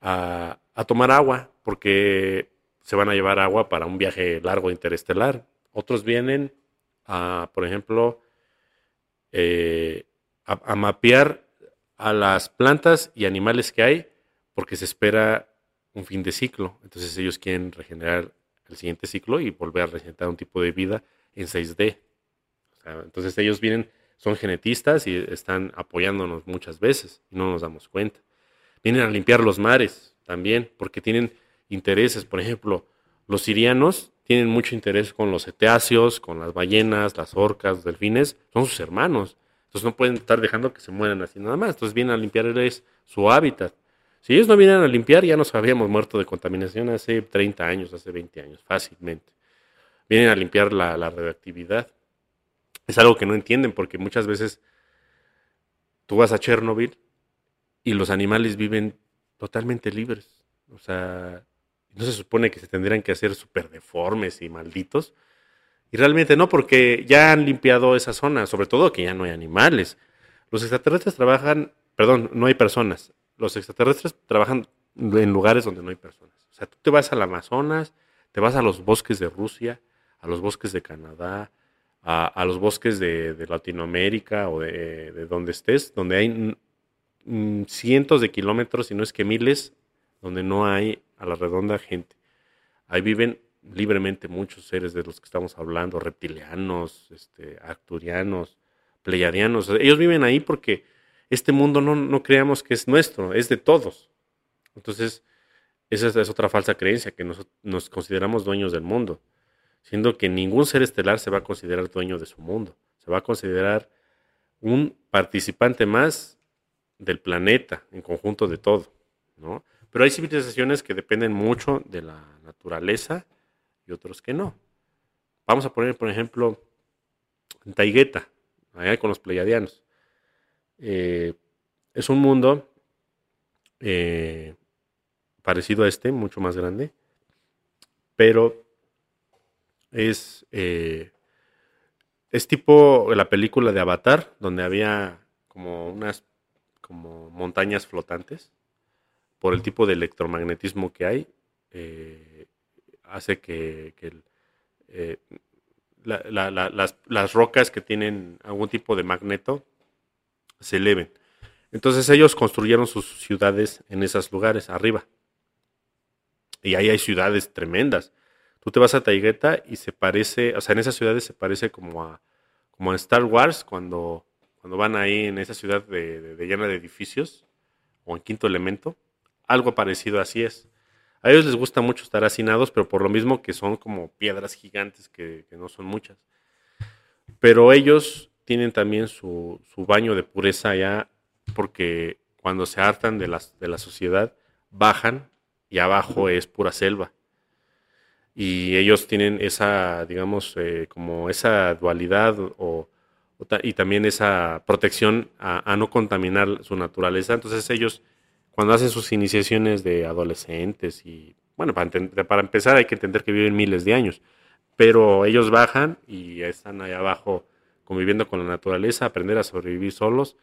a, tomar agua, porque se van a llevar agua para un viaje largo interestelar. Otros vienen a, por ejemplo, eh, a, mapear a las plantas y animales que hay porque se espera un fin de ciclo. Entonces ellos quieren regenerar el siguiente ciclo y volver a regenerar un tipo de vida en 6D. O sea, entonces ellos vienen, son genetistas y están apoyándonos muchas veces y no nos damos cuenta. Vienen a limpiar los mares también porque tienen intereses. Por ejemplo, los sirianos tienen mucho interés con los cetáceos, con las ballenas, las orcas, los delfines, son sus hermanos. Entonces no pueden estar dejando que se mueran así nada más. Entonces vienen a limpiarles su hábitat. Si ellos no vienen a limpiar, ya nos habríamos muerto de contaminación hace 30 años, hace 20 años, fácilmente. Vienen a limpiar la, la radioactividad. Es algo que no entienden porque muchas veces tú vas a Chernobyl y los animales viven totalmente libres. O sea, no se supone que se tendrían que hacer súper deformes y malditos. Y realmente no, porque ya han limpiado esa zona, sobre todo que ya no hay animales. Los extraterrestres trabajan, perdón, no hay personas. Los extraterrestres trabajan en lugares donde no hay personas. O sea, tú te vas al Amazonas, Te vas a los bosques de Rusia, a los bosques de Canadá, a, los bosques de, Latinoamérica o de, de, donde estés, donde hay cientos de kilómetros, si no es que miles, donde no hay a la redonda gente. Ahí viven libremente muchos seres de los que estamos hablando, reptilianos, este, arcturianos, pleiadianos. Ellos viven ahí porque este mundo no, no creamos que es nuestro, es de todos. Entonces, esa es otra falsa creencia, que nos consideramos dueños del mundo, siendo que ningún ser estelar se va a considerar dueño de su mundo, se va a considerar un participante más del planeta, en conjunto de todo, ¿no? Pero hay civilizaciones que dependen mucho de la naturaleza y otros que no. Vamos a poner, por ejemplo, en Taigueta, allá con los pleiadianos. Eh, es un mundo eh, parecido a este, mucho más grande, pero es, eh, es tipo la película de Avatar, donde había como unas como montañas flotantes por el tipo de electromagnetismo que hay, eh, hace que, eh, las, rocas que tienen algún tipo de magneto se eleven. Entonces ellos construyeron sus ciudades en esos lugares, arriba. Y ahí hay ciudades tremendas. Tú te vas a Taigueta y se parece, o sea, en esas ciudades se parece como a, como a Star Wars cuando, cuando van ahí en esa ciudad de, de llena de edificios o en Quinto Elemento algo parecido así es. A ellos les gusta mucho estar hacinados, pero por lo mismo que son como piedras gigantes que, no son muchas. Pero ellos tienen también su, baño de pureza allá porque cuando se hartan de, las, de la sociedad, bajan y abajo es pura selva. Y ellos tienen esa, digamos, eh, como esa dualidad o, y también esa protección a, no contaminar su naturaleza. Entonces ellos cuando hacen sus iniciaciones de adolescentes y, bueno, para, para empezar hay que entender que viven miles de años, pero ellos bajan y están ahí abajo conviviendo con la naturaleza, aprender a sobrevivir solos.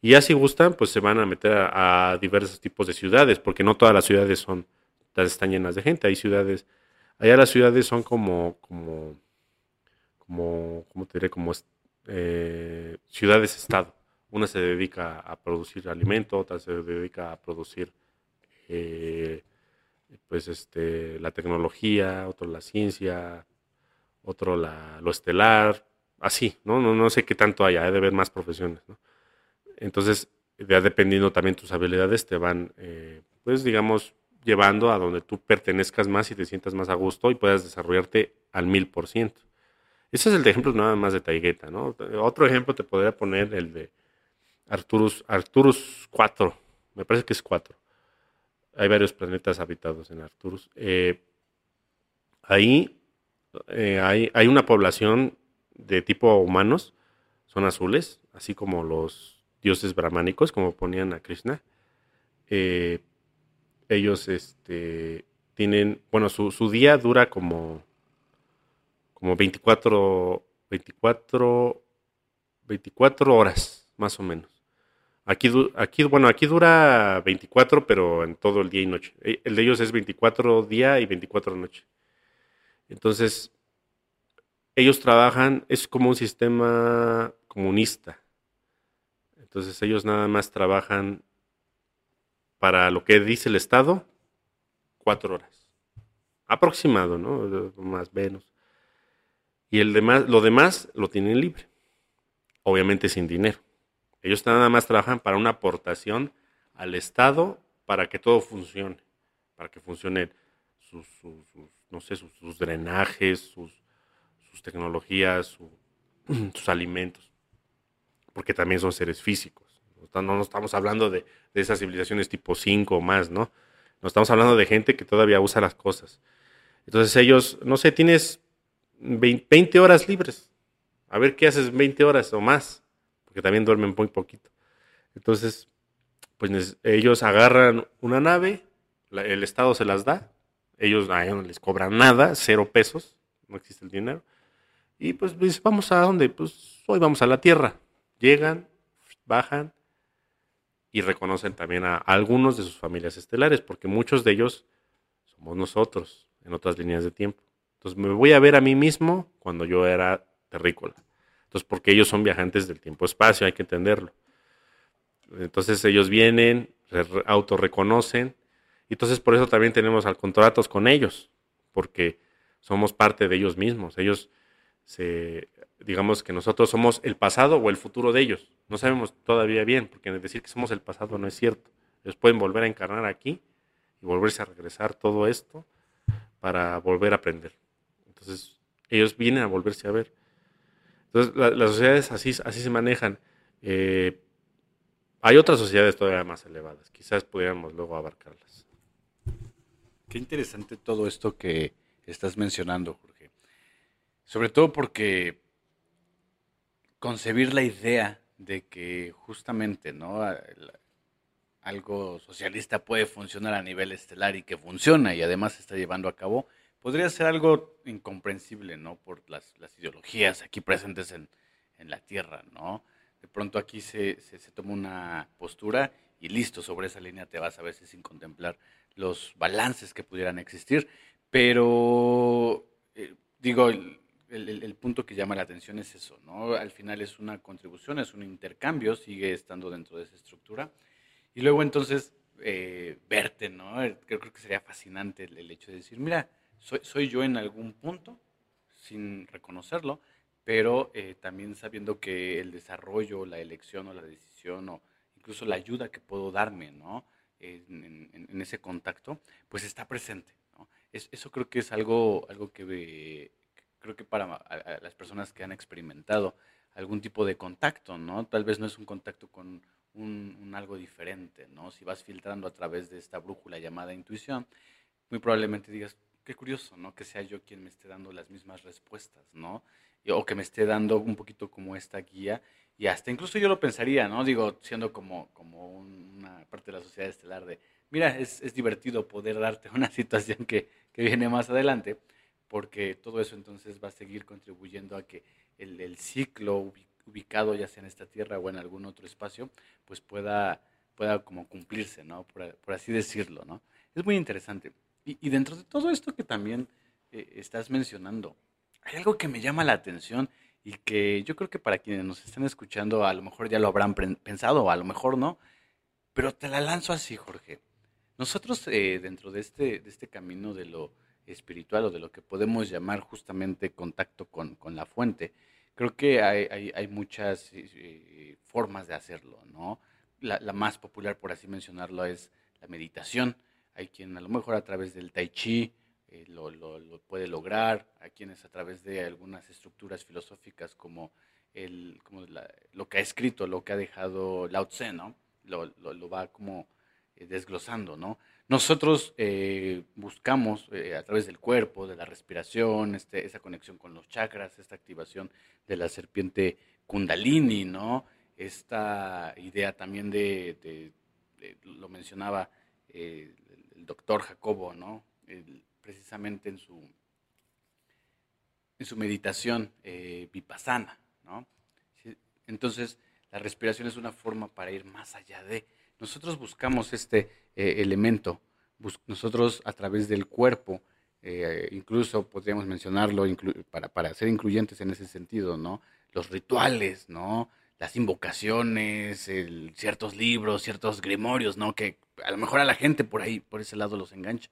Y así gustan, pues se van a meter a, diversos tipos de ciudades, porque no todas las ciudades son, están llenas de gente. Hay ciudades, allá las ciudades son como, como, como, ¿cómo te diré? Como eh, ciudades-estado. Una se dedica a producir alimento, otra se dedica a producir eh, pues este, la tecnología, otro la ciencia, otro la, lo estelar, así, ¿no? ¿no? No sé qué tanto haya, hay de haber más profesiones, ¿no? Entonces, ya dependiendo también tus habilidades, te van, eh, pues digamos, llevando a donde tú pertenezcas más y te sientas más a gusto y puedas desarrollarte al mil por ciento. Ese es el ejemplo nada más de Taigueta, ¿no? Otro ejemplo te podría poner el de Arturus, Arturus 4, me parece que es 4. Hay varios planetas habitados en Arturus. Eh, ahí eh, hay, hay, una población de tipo humanos, son azules, así como los dioses brahmánicos, como ponían a Krishna. Eh, ellos este, tienen, bueno, su, su, día dura como, como 24, 24, 24 horas, más o menos. Aquí, aquí, bueno, aquí dura 24, pero en todo el día y noche. Eh, el de ellos es 24 día y 24 noche. Entonces, ellos trabajan, es como un sistema comunista. Entonces, ellos nada más trabajan para lo que dice el Estado, cuatro horas. Aproximado, ¿no? Más menos. Y el demás, lo demás lo tienen libre. Obviamente sin dinero. Ellos nada más trabajan para una aportación al Estado para que todo funcione, para que funcionen sus, no sé, sus, drenajes, sus, tecnologías, sus alimentos, porque también son seres físicos. No, no estamos hablando de, esas civilizaciones tipo 5 o más, ¿no? No estamos hablando de gente que todavía usa las cosas. Entonces ellos, no sé, tienes 20 horas libres. A ver qué haces 20 horas o más porque también duermen muy poquito. Entonces, pues ellos agarran una nave, el Estado se las da, ellos no les cobran nada, cero pesos, no existe el dinero. Y pues dice, vamos a dónde? Pues hoy vamos a la Tierra. Llegan, bajan y reconocen también a algunos de sus familias estelares, porque muchos de ellos somos nosotros. en otras líneas de tiempo. Entonces me voy a ver a mí mismo cuando yo era terrícola. Entonces, porque ellos son viajantes del tiempo-espacio, hay que entenderlo. Entonces ellos vienen, autorreconocen, y entonces por eso también tenemos al contratos con ellos, porque somos parte de ellos mismos. Ellos se, digamos que nosotros somos el pasado o el futuro de ellos. No sabemos todavía bien, porque decir que somos el pasado no es cierto. Ellos pueden volver a encarnar aquí y volverse a regresar todo esto para volver a aprender. Entonces, ellos vienen a volverse a ver. Entonces, las sociedades así, así se manejan. Eh, hay otras sociedades todavía más elevadas. Quizás pudiéramos luego abarcarlas.
Qué interesante todo esto que estás mencionando, Jorge. Sobre todo porque concebir la idea de que justamente, ¿no? algo socialista puede funcionar a nivel estelar y que funciona y además se está llevando a cabo, podría ser algo incomprensible, ¿no? Por las, ideologías aquí presentes en, la Tierra, ¿no? De pronto aquí se, se, toma una postura y listo, sobre esa línea te vas a veces sin contemplar los balances que pudieran existir, pero eh, digo, el, punto que llama la atención es eso, ¿no? Al final es una contribución, es un intercambio, sigue estando dentro de esa estructura y luego entonces eh, verte, ¿no? Creo, creo, que sería fascinante el, hecho de decir, mira, soy, soy, yo en algún punto, sin reconocerlo, pero eh, también sabiendo que el desarrollo, la elección o la decisión o incluso la ayuda que puedo darme, ¿no? En, ese contacto, pues está presente. ¿no? eso creo que es algo, algo que creo que para las personas que han experimentado algún tipo de contacto, ¿no? Tal vez no es un contacto con un, algo diferente, ¿no? Si vas filtrando a través de esta brújula llamada intuición, muy probablemente digas, qué curioso, ¿no? Que sea yo quien me esté dando las mismas respuestas, ¿no? O que me esté dando un poquito como esta guía. Y hasta incluso yo lo pensaría, ¿no? Digo, siendo como, como una parte de la sociedad estelar de, mira, es, es divertido poder darte una situación que, que, viene más adelante, porque todo eso entonces va a seguir contribuyendo a que el, ciclo ubicado ya sea en esta tierra o en algún otro espacio, pues pueda, pueda como cumplirse, ¿no? Por, así decirlo, ¿no? Es muy interesante. Y, dentro de todo esto que también eh, estás mencionando, hay algo que me llama la atención y que yo creo que para quienes nos están escuchando a lo mejor ya lo habrán pensado a lo mejor no, pero te la lanzo así, Jorge. Nosotros eh, dentro de este, de este camino de lo espiritual o de lo que podemos llamar justamente contacto con, con la fuente, Creo que hay, hay, muchas eh, eh, formas de hacerlo, ¿no? La, más popular, por así mencionarlo, es la meditación. Hay quien a lo mejor a través del tai chi eh, lo, lo, puede lograr, hay quienes a través de algunas estructuras filosóficas como, el, como lo que ha escrito, lo que ha dejado Lao Tse, ¿no? Lo, lo va como desglosando, ¿no? Nosotros eh, buscamos eh, a través del cuerpo, de la respiración, este, esa conexión con los chakras, esta activación de la serpiente kundalini, ¿no? Esta idea también de, lo mencionaba eh, el doctor Jacobo, ¿no? precisamente en su, en su meditación vipassana, ¿no? Entonces, la respiración es una forma para ir más allá de nosotros buscamos este eh, elemento, nosotros a través del cuerpo, eh, incluso podríamos mencionarlo para, para, ser incluyentes en ese sentido, ¿no? Los rituales, ¿no? Las invocaciones, ciertos libros, ciertos grimorios, ¿no? Que a lo mejor a la gente por ahí, por ese lado los engancha.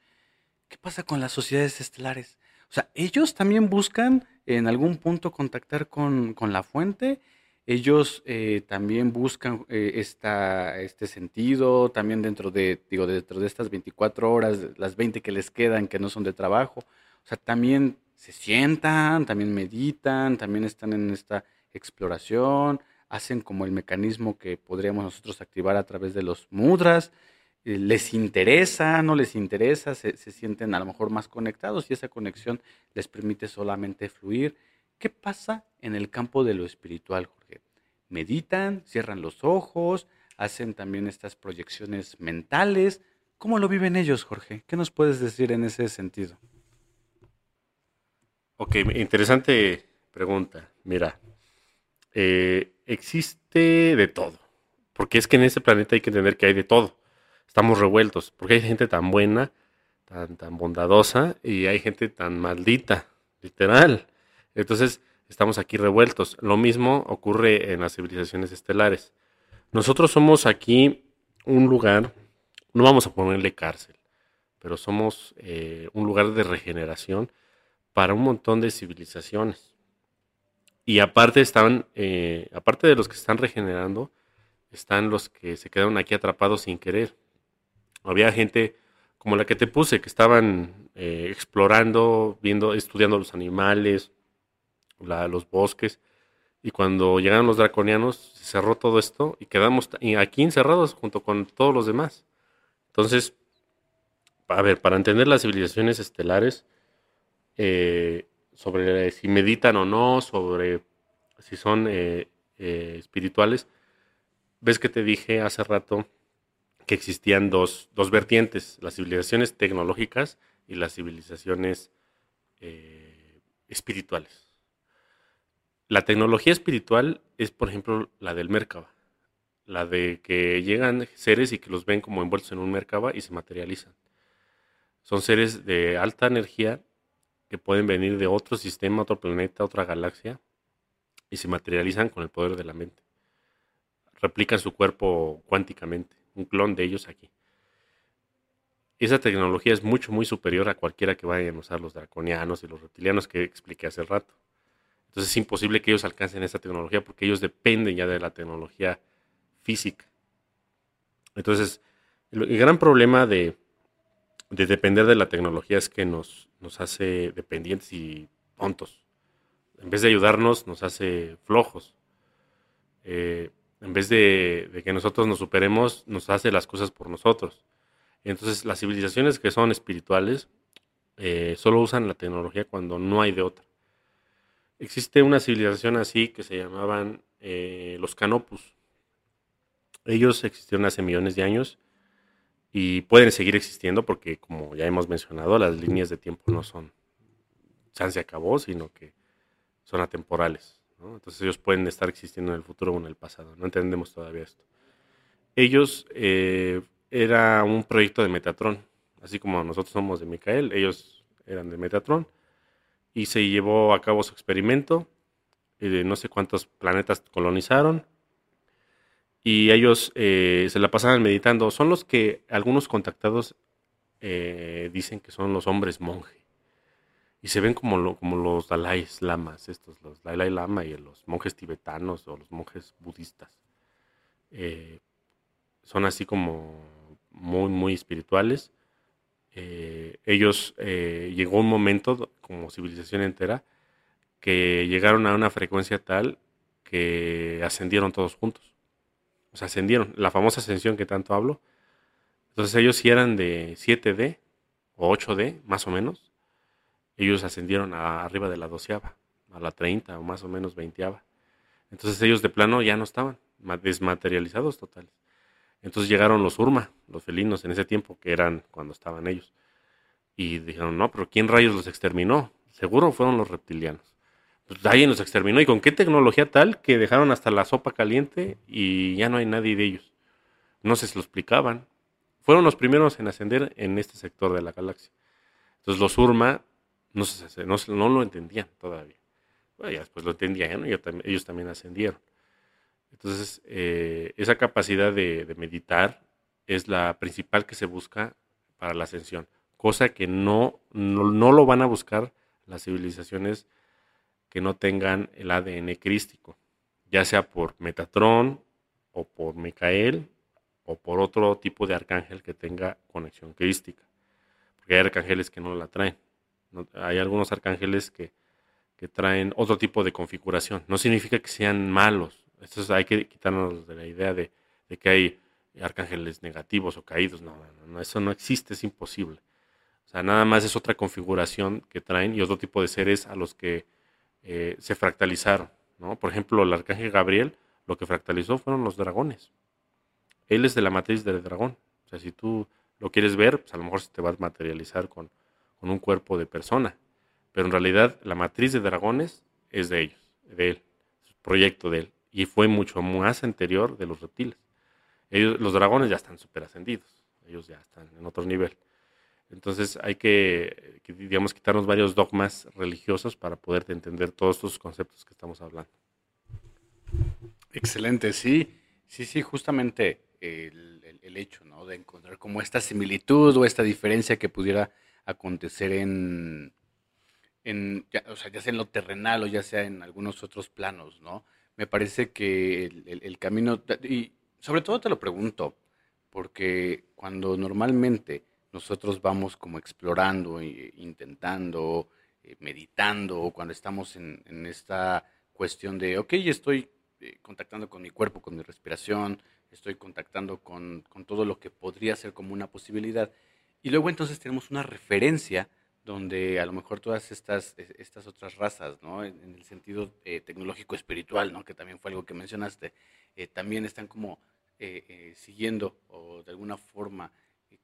¿Qué pasa con las sociedades estelares? O sea, ellos también buscan en algún punto contactar con, con la fuente ellos eh, también buscan eh, esta, este sentido, también dentro de, digo, dentro de estas 24 horas, las 20 que les quedan que no son de trabajo, o sea, también se sientan, también meditan, también están en esta exploración, hacen como el mecanismo que podríamos nosotros activar a través de los mudras, eh, les interesa, no les interesa, se, se sienten a lo mejor más conectados y esa conexión les permite solamente fluir ¿Qué pasa en el campo de lo espiritual, Jorge? Meditan, cierran los ojos, hacen también estas proyecciones mentales. ¿Cómo lo viven ellos, Jorge? ¿Qué nos puedes decir en ese sentido?
Ok, interesante pregunta. Mira, eh, existe de todo. Porque es que en ese planeta hay que entender que hay de todo. Estamos revueltos. Porque hay gente tan buena, tan, tan bondadosa y hay gente tan maldita, literal. Entonces, estamos aquí revueltos. Lo mismo ocurre en las civilizaciones estelares. Nosotros somos aquí un lugar, no vamos a ponerle cárcel, pero somos eh, un lugar de regeneración para un montón de civilizaciones. Y aparte están, eh, aparte de los que están regenerando, están los que se quedaron aquí atrapados sin querer. Había gente como la que te puse, que estaban eh, explorando, viendo, estudiando los animales, los bosques, y cuando llegaron los draconianos se cerró todo esto y quedamos aquí encerrados junto con todos los demás. Entonces, a ver, para entender las civilizaciones estelares, eh, sobre si meditan o no, sobre si son eh, espirituales, ves que te dije hace rato que existían dos, vertientes, las civilizaciones tecnológicas y las civilizaciones eh, espirituales. La tecnología espiritual es, por ejemplo, la del Merkaba, la de que llegan seres y que los ven como envueltos en un Merkaba y se materializan. Son seres de alta energía que pueden venir de otro sistema, otro planeta, otra galaxia y se materializan con el poder de la mente. Replican su cuerpo cuánticamente un clon de ellos aquí. Esa tecnología es mucho, muy superior a cualquiera que vayan a usar los draconianos y los reptilianos que expliqué hace rato. Entonces es imposible que ellos alcancen esa tecnología porque ellos dependen ya de la tecnología física. Entonces, el, gran problema de, depender de la tecnología es que nos, nos hace dependientes y tontos. En vez de ayudarnos, nos hace flojos. Eh, en vez de, que nosotros nos superemos, nos hace las cosas por nosotros. Entonces, las civilizaciones que son espirituales eh, solo usan la tecnología cuando no hay de otra. Existe una civilización así que se llamaban eh, los Canopus. Ellos existieron hace millones de años y pueden seguir existiendo porque, como ya hemos mencionado, las líneas de tiempo no son, se acabó, sino que son atemporales. Entonces ellos pueden estar existiendo en el futuro o en el pasado. No entendemos todavía esto. Ellos eh, era un proyecto de Metatron, así como nosotros somos de Micael, ellos eran de Metatron y se llevó a cabo su experimento. de no sé cuántos planetas colonizaron y ellos eh, se la pasaban meditando. Son los que algunos contactados eh, dicen que son los hombres monjes y se ven como, como los Dalai Lamas, estos, los Dalai Lama y los monjes tibetanos o los monjes budistas. Eh, son así como muy, muy espirituales. Eh, ellos eh, llegó un momento, como civilización entera, que llegaron a una frecuencia tal que ascendieron todos juntos. O sea, ascendieron. La famosa ascensión que tanto hablo. Entonces ellos sí eran de 7D o 8D, más o menos ellos ascendieron a arriba de la doceava, a la treinta o más o menos veinteava. Entonces ellos de plano ya no estaban, desmaterializados totales. Entonces llegaron los Urma, los felinos en ese tiempo, que eran cuando estaban ellos. Y dijeron, no, pero ¿quién rayos los exterminó? Seguro fueron los reptilianos. Pues alguien los exterminó. ¿Y con qué tecnología tal que dejaron hasta la sopa caliente y ya no hay nadie de ellos? No se lo explicaban. Fueron los primeros en ascender en este sector de la galaxia. Entonces los Urma no, no, lo entendían todavía. Bueno, ya después lo entendían y ellos también ascendieron. Entonces, eh, esa capacidad de, meditar es la principal que se busca para la ascensión, cosa que no, no, lo van a buscar las civilizaciones que no tengan el ADN crístico, ya sea por Metatron o por Micael o por otro tipo de arcángel que tenga conexión crística, porque hay arcángeles que no la traen hay algunos arcángeles que, traen otro tipo de configuración. No significa que sean malos. Esto hay que quitarnos de la idea de, que hay arcángeles negativos o caídos. No, no, eso no existe, es imposible. O sea, nada más es otra configuración que traen y otro tipo de seres a los que eh, se fractalizaron. ¿no? Por ejemplo, el arcángel Gabriel lo que fractalizó fueron los dragones. Él es de la matriz del dragón. O sea, si tú lo quieres ver, pues a lo mejor se te va a materializar con, con un cuerpo de persona. Pero en realidad la matriz de dragones es de ellos, de él, es proyecto de él. Y fue mucho más anterior de los reptiles. Ellos, los dragones ya están súper ascendidos, ellos ya están en otro nivel. Entonces hay que, digamos, quitarnos varios dogmas religiosos para poder entender todos estos conceptos que estamos hablando.
Excelente, sí, sí, sí, justamente el, hecho, ¿no? De encontrar como esta similitud o esta diferencia que pudiera acontecer en, en ya, o sea, ya sea en lo terrenal o ya sea en algunos otros planos, ¿no? Me parece que el, camino, y sobre todo te lo pregunto, porque cuando normalmente nosotros vamos como explorando, e intentando, eh, meditando, cuando estamos en, esta cuestión de, ok, estoy eh, contactando con mi cuerpo, con mi respiración, estoy contactando con, todo lo que podría ser como una posibilidad. Y luego entonces tenemos una referencia donde a lo mejor todas estas, estas otras razas, ¿no? en, el sentido eh, tecnológico espiritual, ¿no? que también fue algo que mencionaste, también están como siguiendo o de alguna forma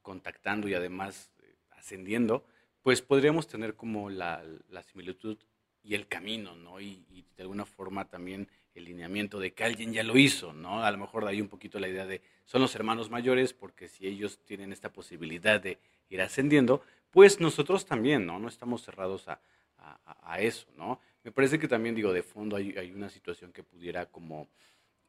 contactando y además eh, ascendiendo, pues podríamos tener como la, similitud y el camino, ¿no? Y, de alguna forma también el lineamiento de que alguien ya lo hizo, ¿no? A lo mejor de ahí un poquito la idea de son los hermanos mayores, porque si ellos tienen esta posibilidad de ir ascendiendo, pues nosotros también, ¿no? No estamos cerrados a, eso, ¿no? Me parece que también, digo, de fondo hay, una situación que pudiera como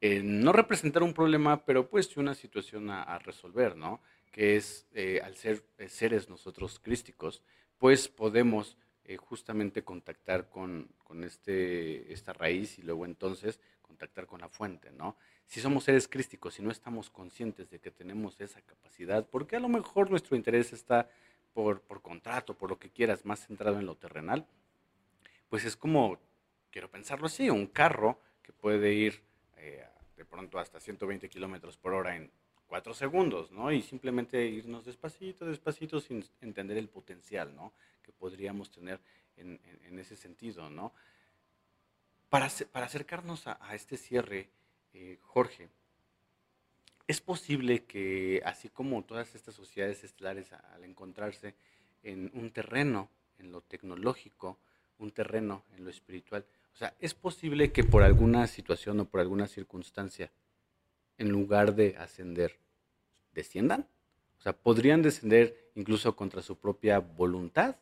eh, no representar un problema, pero pues una situación a, a resolver, ¿no? que es eh, al ser eh, seres nosotros crísticos, pues podemos justamente contactar con, con, este, esta raíz y luego entonces contactar con la fuente, ¿no? Si somos seres crísticos y no estamos conscientes de que tenemos esa capacidad, porque a lo mejor nuestro interés está por, por contrato, por lo que quieras, más centrado en lo terrenal, pues es como, quiero pensarlo así, un carro que puede ir de pronto hasta 120 kilómetros por hora en cuatro segundos, ¿no? Y simplemente irnos despacito, despacito, sin entender el potencial, ¿no? Que podríamos tener en, ese sentido, ¿no? Para, para acercarnos a, este cierre, eh, Jorge, es posible que, así como todas estas sociedades estelares, al encontrarse en un terreno, en lo tecnológico, un terreno en lo espiritual, o sea, es posible que por alguna situación o por alguna circunstancia en lugar de ascender, desciendan. O sea, podrían descender incluso contra su propia voluntad,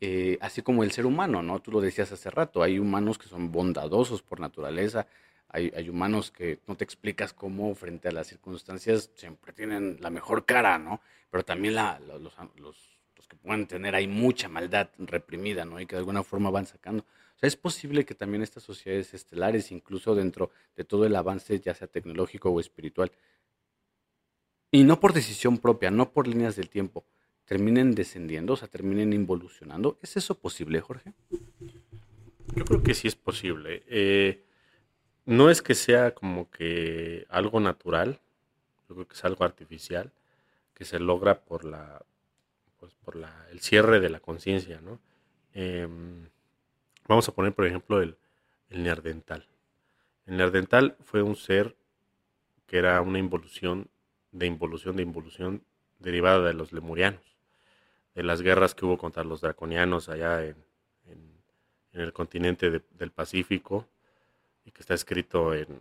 eh, así como el ser humano, ¿no? Tú lo decías hace rato, hay humanos que son bondadosos por naturaleza, hay, humanos que no te explicas cómo frente a las circunstancias siempre tienen la mejor cara, ¿no? Pero también los, los que pueden tener hay mucha maldad reprimida, ¿no? Y que de alguna forma van sacando es posible que también estas sociedades estelares, incluso dentro de todo el avance, ya sea tecnológico o espiritual, y no por decisión propia, no por líneas del tiempo, terminen descendiendo, o sea, terminen involucionando. ¿Es eso posible, Jorge?
Yo creo que sí es posible. Eh, no es que sea como que algo natural, yo creo que es algo artificial, que se logra por la, pues, por la, el cierre de la conciencia, ¿no? Em, Vamos a poner, por ejemplo, el, el neardental. El neardental fue un ser que era una involución de involución de involución derivada de los lemurianos, de las guerras que hubo contra los draconianos allá en, el continente del Pacífico y que está escrito en,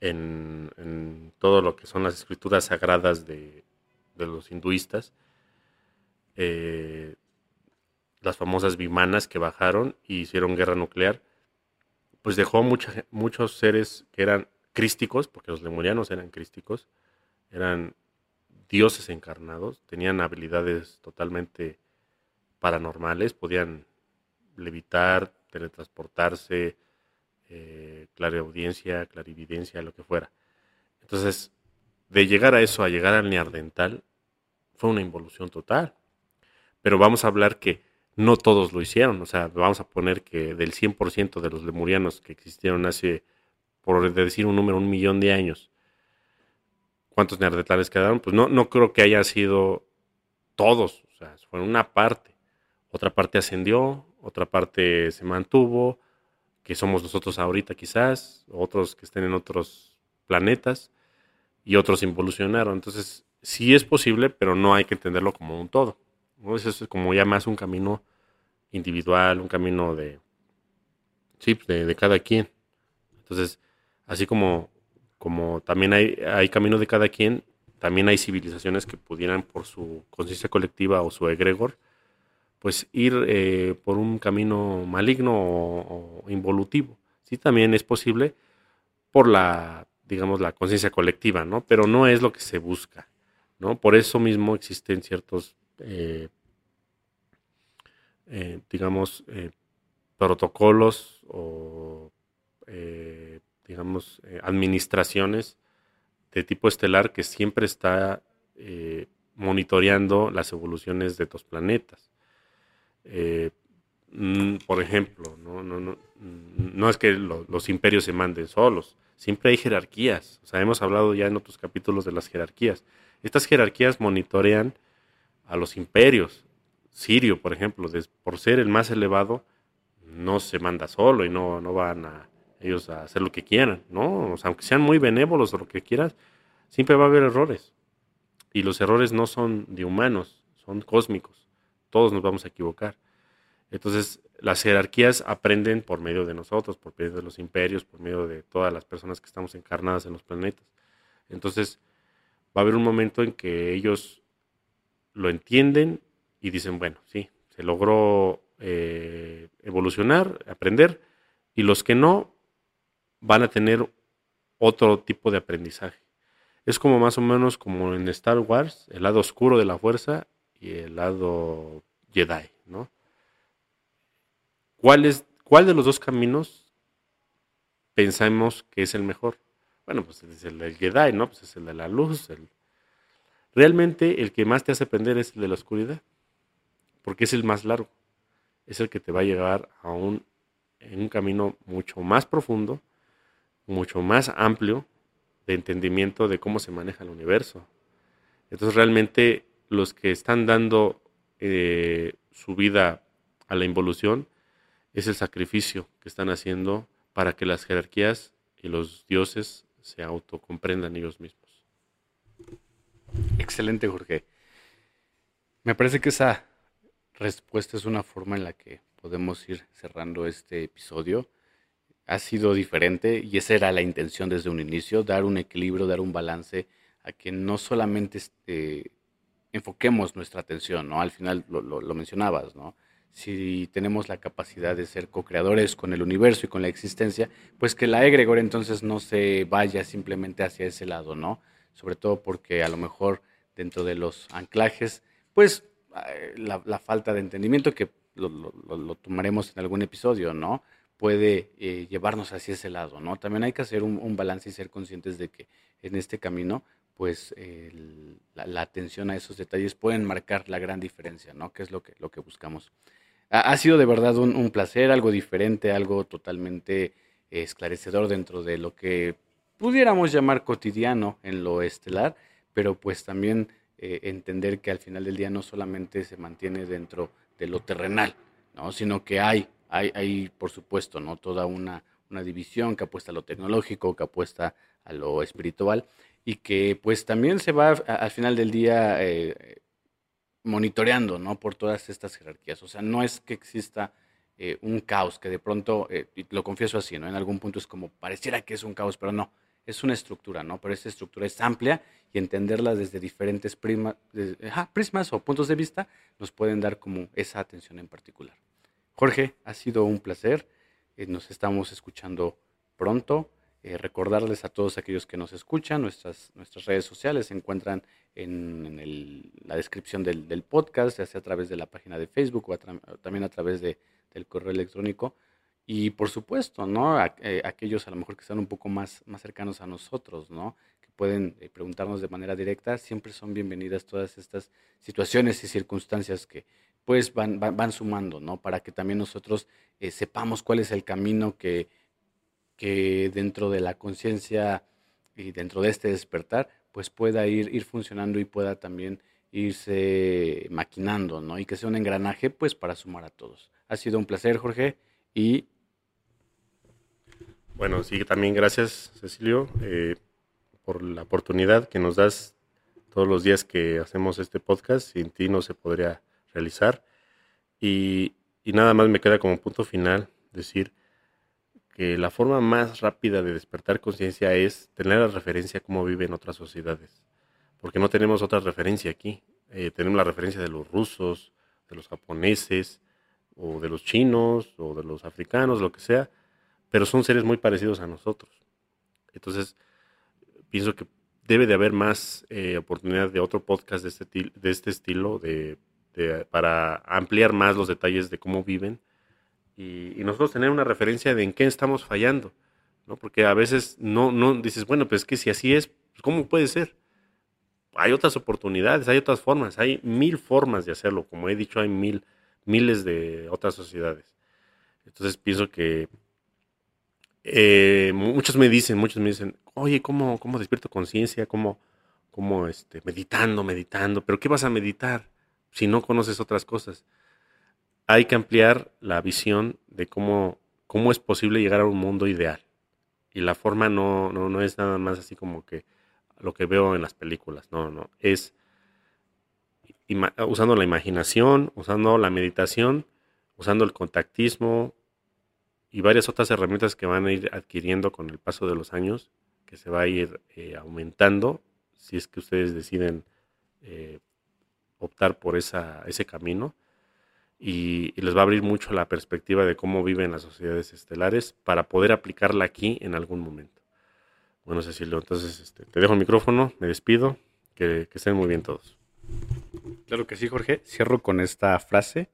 en, todo lo que son las escrituras sagradas de, los hinduistas. Eh, las famosas bimanas que bajaron y hicieron guerra nuclear, pues dejó muchos seres que eran crísticos, porque los lemurianos eran crísticos, eran dioses encarnados, tenían habilidades totalmente paranormales, podían levitar, teletransportarse, eh, clareaudiencia, clarividencia, lo que fuera. Entonces, de llegar a eso, a llegar al neardental, fue una involución total. Pero vamos a hablar que no todos lo hicieron. O sea, vamos a poner que del 100% de los lemurianos que existieron hace, por decir un número, un millón de años, ¿cuántos neandertales quedaron? Pues no, no creo que haya sido todos. O sea, fue una parte. Otra parte ascendió, otra parte se mantuvo, que somos nosotros ahorita quizás, otros que estén en otros planetas, y otros involucionaron. Entonces, sí es posible, pero no hay que entenderlo como un todo. Eso es como ya más un camino individual, un camino de, sí, pues, de, cada quien. Entonces, así como, como también hay, hay camino de cada quien, también hay civilizaciones que pudieran por su conciencia colectiva o su egregor, pues ir eh, por un camino maligno o, involutivo. Sí, también es posible por la, digamos, la conciencia colectiva, ¿no? Pero no es lo que se busca, ¿no? Por eso mismo existen ciertos, eh, eh, digamos, protocolos o, digamos, administraciones de tipo estelar que siempre está monitoreando las evoluciones de estos planetas. Eh, mm, por ejemplo, no, no es que los imperios se manden solos, siempre hay jerarquías. O sea, hemos hablado ya en otros capítulos de las jerarquías. Estas jerarquías monitorean a los imperios. Sirio, por ejemplo, por ser el más elevado, no se manda solo y no, no van a ellos a hacer lo que quieran, ¿no? Aunque sean muy benévolos o lo que quieras, siempre va a haber errores. Y los errores no son de humanos, son cósmicos todos nos vamos a equivocar. Entonces, las jerarquías aprenden por medio de nosotros, por medio de los imperios, por medio de todas las personas que estamos encarnadas en los planetas. Entonces, va a haber un momento en que ellos lo entienden y dicen, bueno, sí, se logró eh, evolucionar, aprender, y los que no van a tener otro tipo de aprendizaje. Es como más o menos como en Star Wars, el lado oscuro de la fuerza y el lado Jedi, ¿no? ¿Cuál, es, ¿Cuál de los dos caminos pensamos que es el mejor? Bueno, pues es el del Jedi, ¿no? Pues es el de la luz. Realmente el que más te hace aprender es el de la oscuridad, porque es el más largo, es el que te va a llevar a un, un camino mucho más profundo, mucho más amplio de entendimiento de cómo se maneja el universo. Entonces realmente los que están dando eh, su vida a la involución es el sacrificio que están haciendo para que las jerarquías y los dioses se autocomprendan ellos mismos.
Excelente, Jorge. Me parece que esa respuesta es una forma en la que podemos ir cerrando este episodio. Ha sido diferente y esa era la intención desde un inicio, dar un equilibrio, dar un balance a que no solamente este, enfoquemos nuestra atención, ¿no? Al final lo, mencionabas, ¿no? Si tenemos la capacidad de ser co-creadores con el universo y con la existencia, pues que la egregor entonces no se vaya simplemente hacia ese lado, ¿no? Sobre todo porque a lo mejor dentro de los anclajes, pues eh, la, falta de entendimiento, que lo, tomaremos en algún episodio, ¿no? Puede eh, llevarnos hacia ese lado, ¿no? También hay que hacer un balance y ser conscientes de que en este camino pues la, atención a esos detalles pueden marcar la gran diferencia, ¿no? Que es lo que, lo que buscamos. Ha, sido de verdad un, placer, algo diferente, algo totalmente esclarecedor dentro de lo que pudiéramos llamar cotidiano en lo estelar, pero pues también eh, entender que al final del día no solamente se mantiene dentro de lo terrenal, ¿no? Sino que hay, hay, hay por supuesto, ¿no? Toda una, una división que apuesta a lo tecnológico, que apuesta a lo espiritual y que pues también se va al final del día eh, monitoreando, ¿no? Por todas estas jerarquías. O sea, no es que exista eh, un caos que de pronto, eh, y lo confieso así, ¿no? En algún punto es como, pareciera que es un caos, pero no, es una estructura, ¿no? Pero esa estructura es amplia y entenderla desde diferentes prismas o puntos de vista nos pueden dar como esa atención en particular. Jorge, ha sido un placer. nos estamos escuchando pronto. Eh, recordarles a todos aquellos que nos escuchan, nuestras, nuestras redes sociales se encuentran en, la descripción del, podcast, ya sea a través de la página de Facebook o también a través de, del correo electrónico. Y por supuesto, ¿no? Eh, aquellos a lo mejor que están un poco más, más cercanos a nosotros, ¿no? Que pueden eh, preguntarnos de manera directa, siempre son bienvenidas todas estas situaciones y circunstancias que pues van, van, sumando, ¿no? Para que también nosotros sepamos cuál es el camino que que dentro de la conciencia y dentro de este despertar, pues pueda ir, ir funcionando y pueda también irse maquinando, ¿no? Y que sea un engranaje, pues, para sumar a todos. Ha sido un placer, Jorge, y...
Bueno, sí, también gracias, Cecilio, eh, por la oportunidad que nos das todos los días que hacemos este podcast. Sin ti no se podría realizar. Y, y nada más me queda como punto final decir que la forma más rápida de despertar conciencia es tener la referencia a cómo viven otras sociedades. porque no tenemos otra referencia aquí. Eh, tenemos la referencia de los rusos, de los japoneses, o de los chinos, o de los africanos, lo que sea, pero son seres muy parecidos a nosotros. Entonces, pienso que debe de haber más eh, oportunidad de otro podcast de este, de este estilo, de, para ampliar más los detalles de cómo viven y, nosotros tener una referencia de en qué estamos fallando, ¿no? Porque a veces no, no dices, bueno, pues que si así es, pues, ¿cómo puede ser? Hay otras oportunidades, hay otras formas, hay mil formas de hacerlo, como he dicho, hay mil, miles de otras sociedades. Entonces pienso que eh, muchos me dicen, muchos me dicen, oye, ¿cómo, cómo despierto conciencia? ¿Cómo, cómo este, meditando, meditando? ¿Pero qué vas a meditar si no conoces otras cosas? Hay que ampliar la visión de cómo, cómo es posible llegar a un mundo ideal. Y la forma no, no, no es nada más así como que lo que veo en las películas, no, no, es usando la imaginación, usando la meditación, usando el contactismo, y varias otras herramientas que van a ir adquiriendo con el paso de los años, que se va a ir eh, aumentando si es que ustedes deciden eh, optar por esa, ese camino. Y, les va a abrir mucho la perspectiva de cómo viven las sociedades estelares para poder aplicarla aquí en algún momento. Bueno, Cecilio, entonces este, te dejo el micrófono, me despido, que, que estén muy bien todos.
Claro que sí, Jorge. Cierro con esta frase.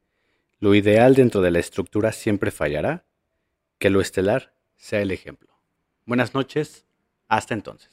Lo ideal dentro de la estructura siempre fallará que lo estelar sea el ejemplo. Buenas noches, hasta entonces.